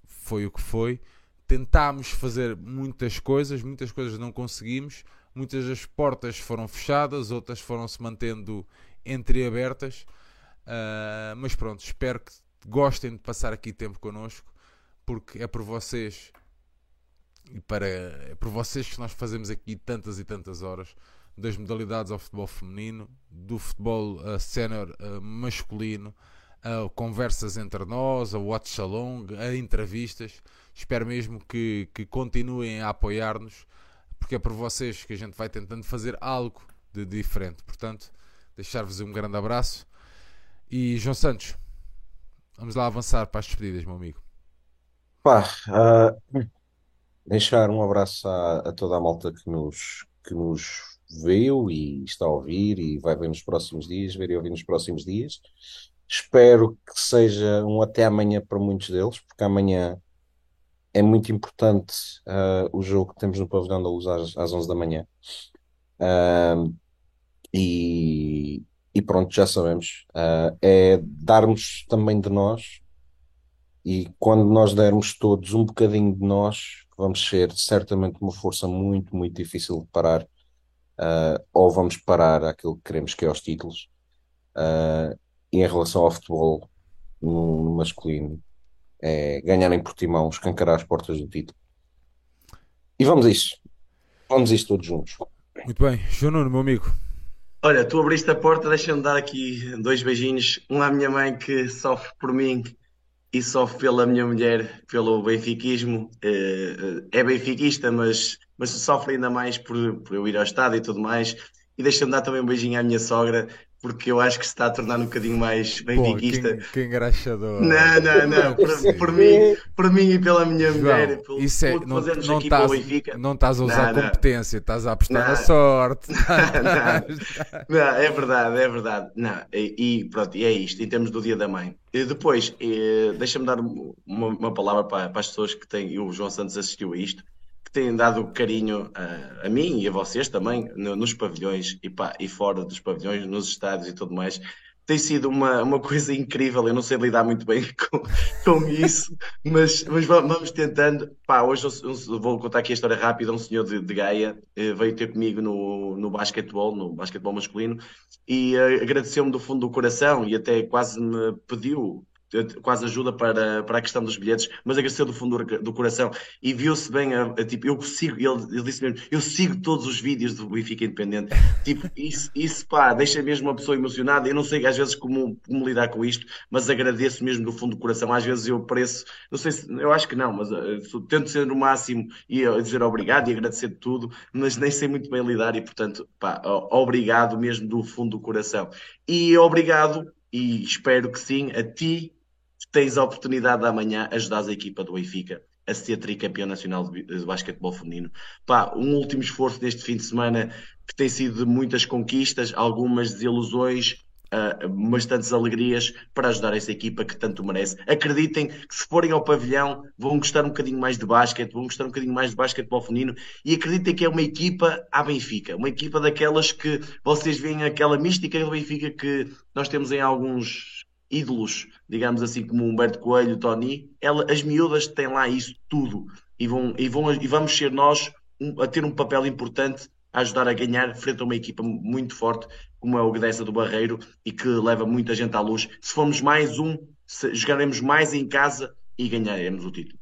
foi o que foi. Tentámos fazer muitas coisas, muitas coisas não conseguimos, muitas das portas foram fechadas, outras foram se mantendo entreabertas. Uh, mas pronto, espero que gostem de passar aqui tempo connosco, porque é por vocês e para é por vocês que nós fazemos aqui tantas e tantas horas das modalidades ao futebol feminino, do futebol uh, sénior uh, masculino, uh, conversas entre nós, a watch along, a entrevistas. Espero mesmo que, que continuem a apoiar-nos, porque é por vocês que a gente vai tentando fazer algo de diferente. Portanto, deixar-vos um grande abraço. E João Santos, vamos lá avançar para as despedidas, meu amigo. Pá, uh, deixar um abraço a, a toda a malta que nos, que nos veio e está a ouvir e vai ver nos próximos dias, ver e ouvir nos próximos dias. Espero que seja um até amanhã para muitos deles, porque amanhã é muito importante uh, o jogo que temos no Pavilhão da Luz às, às 11 da manhã. Uh, e, e, pronto, já sabemos. Uh, é darmos também de nós, e quando nós dermos todos um bocadinho de nós, vamos ser certamente uma força muito, muito difícil de parar uh, ou vamos parar aquilo que queremos que é os títulos. Uh, e em relação ao futebol no, no masculino, é ganhar em Portimão, escancarar as portas do título. E vamos a isso. Vamos a isso todos juntos. Muito bem. João Nuno, meu amigo. Olha, tu abriste a porta, deixa-me dar aqui dois beijinhos. Um à minha mãe que sofre por mim e sofre pela minha mulher, pelo benfiquismo. É, é benfiquista, mas mas sofre ainda mais por, por eu ir ao estádio e tudo mais. E deixa-me dar também um beijinho à minha sogra, porque eu acho que se está a tornar um bocadinho mais benfiquista. Que, que engraxador. Não, não, não. Por, por, mim, por mim e pela minha João, mulher. Pelo, isso é, não, não, estás, não estás a usar não, competência, não. estás a apostar não. na sorte. <laughs> Não, não, é verdade, é verdade. Não, e, e, pronto, é isto, em termos do Dia da Mãe. E depois, eh, deixa-me dar uma, uma palavra para, para, as pessoas que têm, o João Santos assistiu a isto que têm dado carinho a, a mim e a vocês também no, nos pavilhões e, pá, e fora dos pavilhões, nos estádios e tudo mais. Tem sido uma, uma <laughs> coisa incrível. Eu não sei lidar muito bem <laughs> com, com isso, mas, mas vamos tentando. Pá, hoje eu, vou contar aqui a história rápida. Um senhor de, de Gaia eh, veio ter comigo no, no basquetebol, no basquetebol masculino, e uh, agradeceu-me do fundo do coração e até quase me pediu quase ajuda para, para a questão dos bilhetes, mas agradeceu do fundo do, coração. E viu-se bem, a, a, tipo, eu sigo, ele, ele disse mesmo, eu sigo todos os vídeos do Benfica Independente, <laughs> tipo, isso, isso pá, deixa mesmo uma pessoa emocionada, eu não sei às vezes como, como lidar com isto, mas agradeço mesmo do fundo do coração, às vezes eu pareço, não sei se, eu acho que não, mas uh, tento ser no máximo e uh, dizer obrigado e agradecer tudo, mas nem sei muito bem lidar e portanto, pá, uh, obrigado mesmo do fundo do coração. E obrigado, e espero que sim, a ti tens a oportunidade de amanhã ajudar a equipa do Benfica a ser tricampeão nacional de, basquetebol feminino. Pá, um último esforço neste fim de semana que tem sido de muitas conquistas, algumas desilusões, uh, bastantes alegrias para ajudar essa equipa que tanto merece. Acreditem que se forem ao pavilhão vão gostar um bocadinho mais de basquete, vão gostar um bocadinho mais de basquetebol feminino e acreditem que é uma equipa à Benfica, uma equipa daquelas que vocês veem aquela mística do Benfica que nós temos em alguns ídolos, digamos assim, como Humberto Coelho, Tony, ela, as miúdas têm lá isso tudo e, vão, e, vão, e vamos ser nós um, a ter um papel importante a ajudar a ganhar frente a uma equipa muito forte como é o Gdessa do Barreiro e que leva muita gente à luz. Se formos mais um, jogaremos mais em casa e ganharemos o título.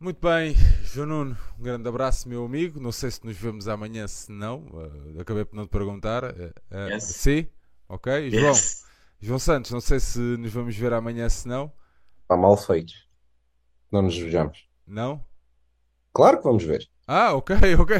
Muito bem, João Nuno, um grande abraço, meu amigo. Não sei se nos vemos amanhã, se não, uh, acabei por não te perguntar. Uh, uh, yes. Sim? Ok, yes. João. João Santos, não sei se nos vamos ver amanhã, se não. Está mal feito. Não nos vejamos. Não? Claro que vamos ver. Ah, ok, <laughs> ok.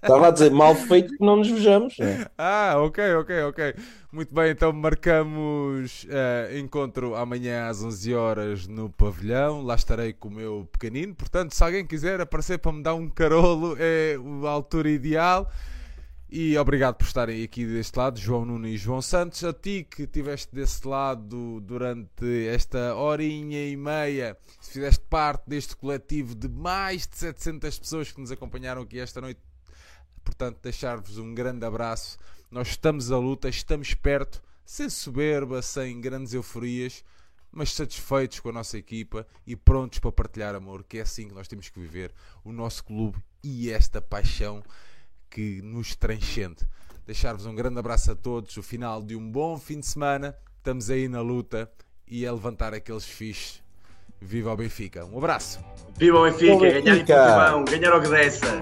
Estava a dizer mal feito que não nos vejamos. Né? Ah, ok, ok, ok. Muito bem, então marcamos uh, encontro amanhã às 11 horas no pavilhão. Lá estarei com o meu pequenino. Portanto, se alguém quiser aparecer para me dar um carolo, é a altura ideal. E obrigado por estarem aqui deste lado, João Nuno e João Santos. A ti que estiveste desse lado durante esta horinha e meia, se fizeste parte deste coletivo de mais de 700 pessoas que nos acompanharam aqui esta noite, portanto, deixar-vos um grande abraço. Nós estamos à luta, estamos perto, sem soberba, sem grandes euforias, mas satisfeitos com a nossa equipa e prontos para partilhar amor, que é assim que nós temos que viver o nosso clube e esta paixão que nos transcende. Deixar-vos um grande abraço a todos, o final de um bom fim de semana. Estamos aí na luta e a levantar aqueles fiches. Viva o Benfica. Um abraço. Viva o Benfica, Viva o Benfica. ganhar em Portugal, ganhar o que dessa.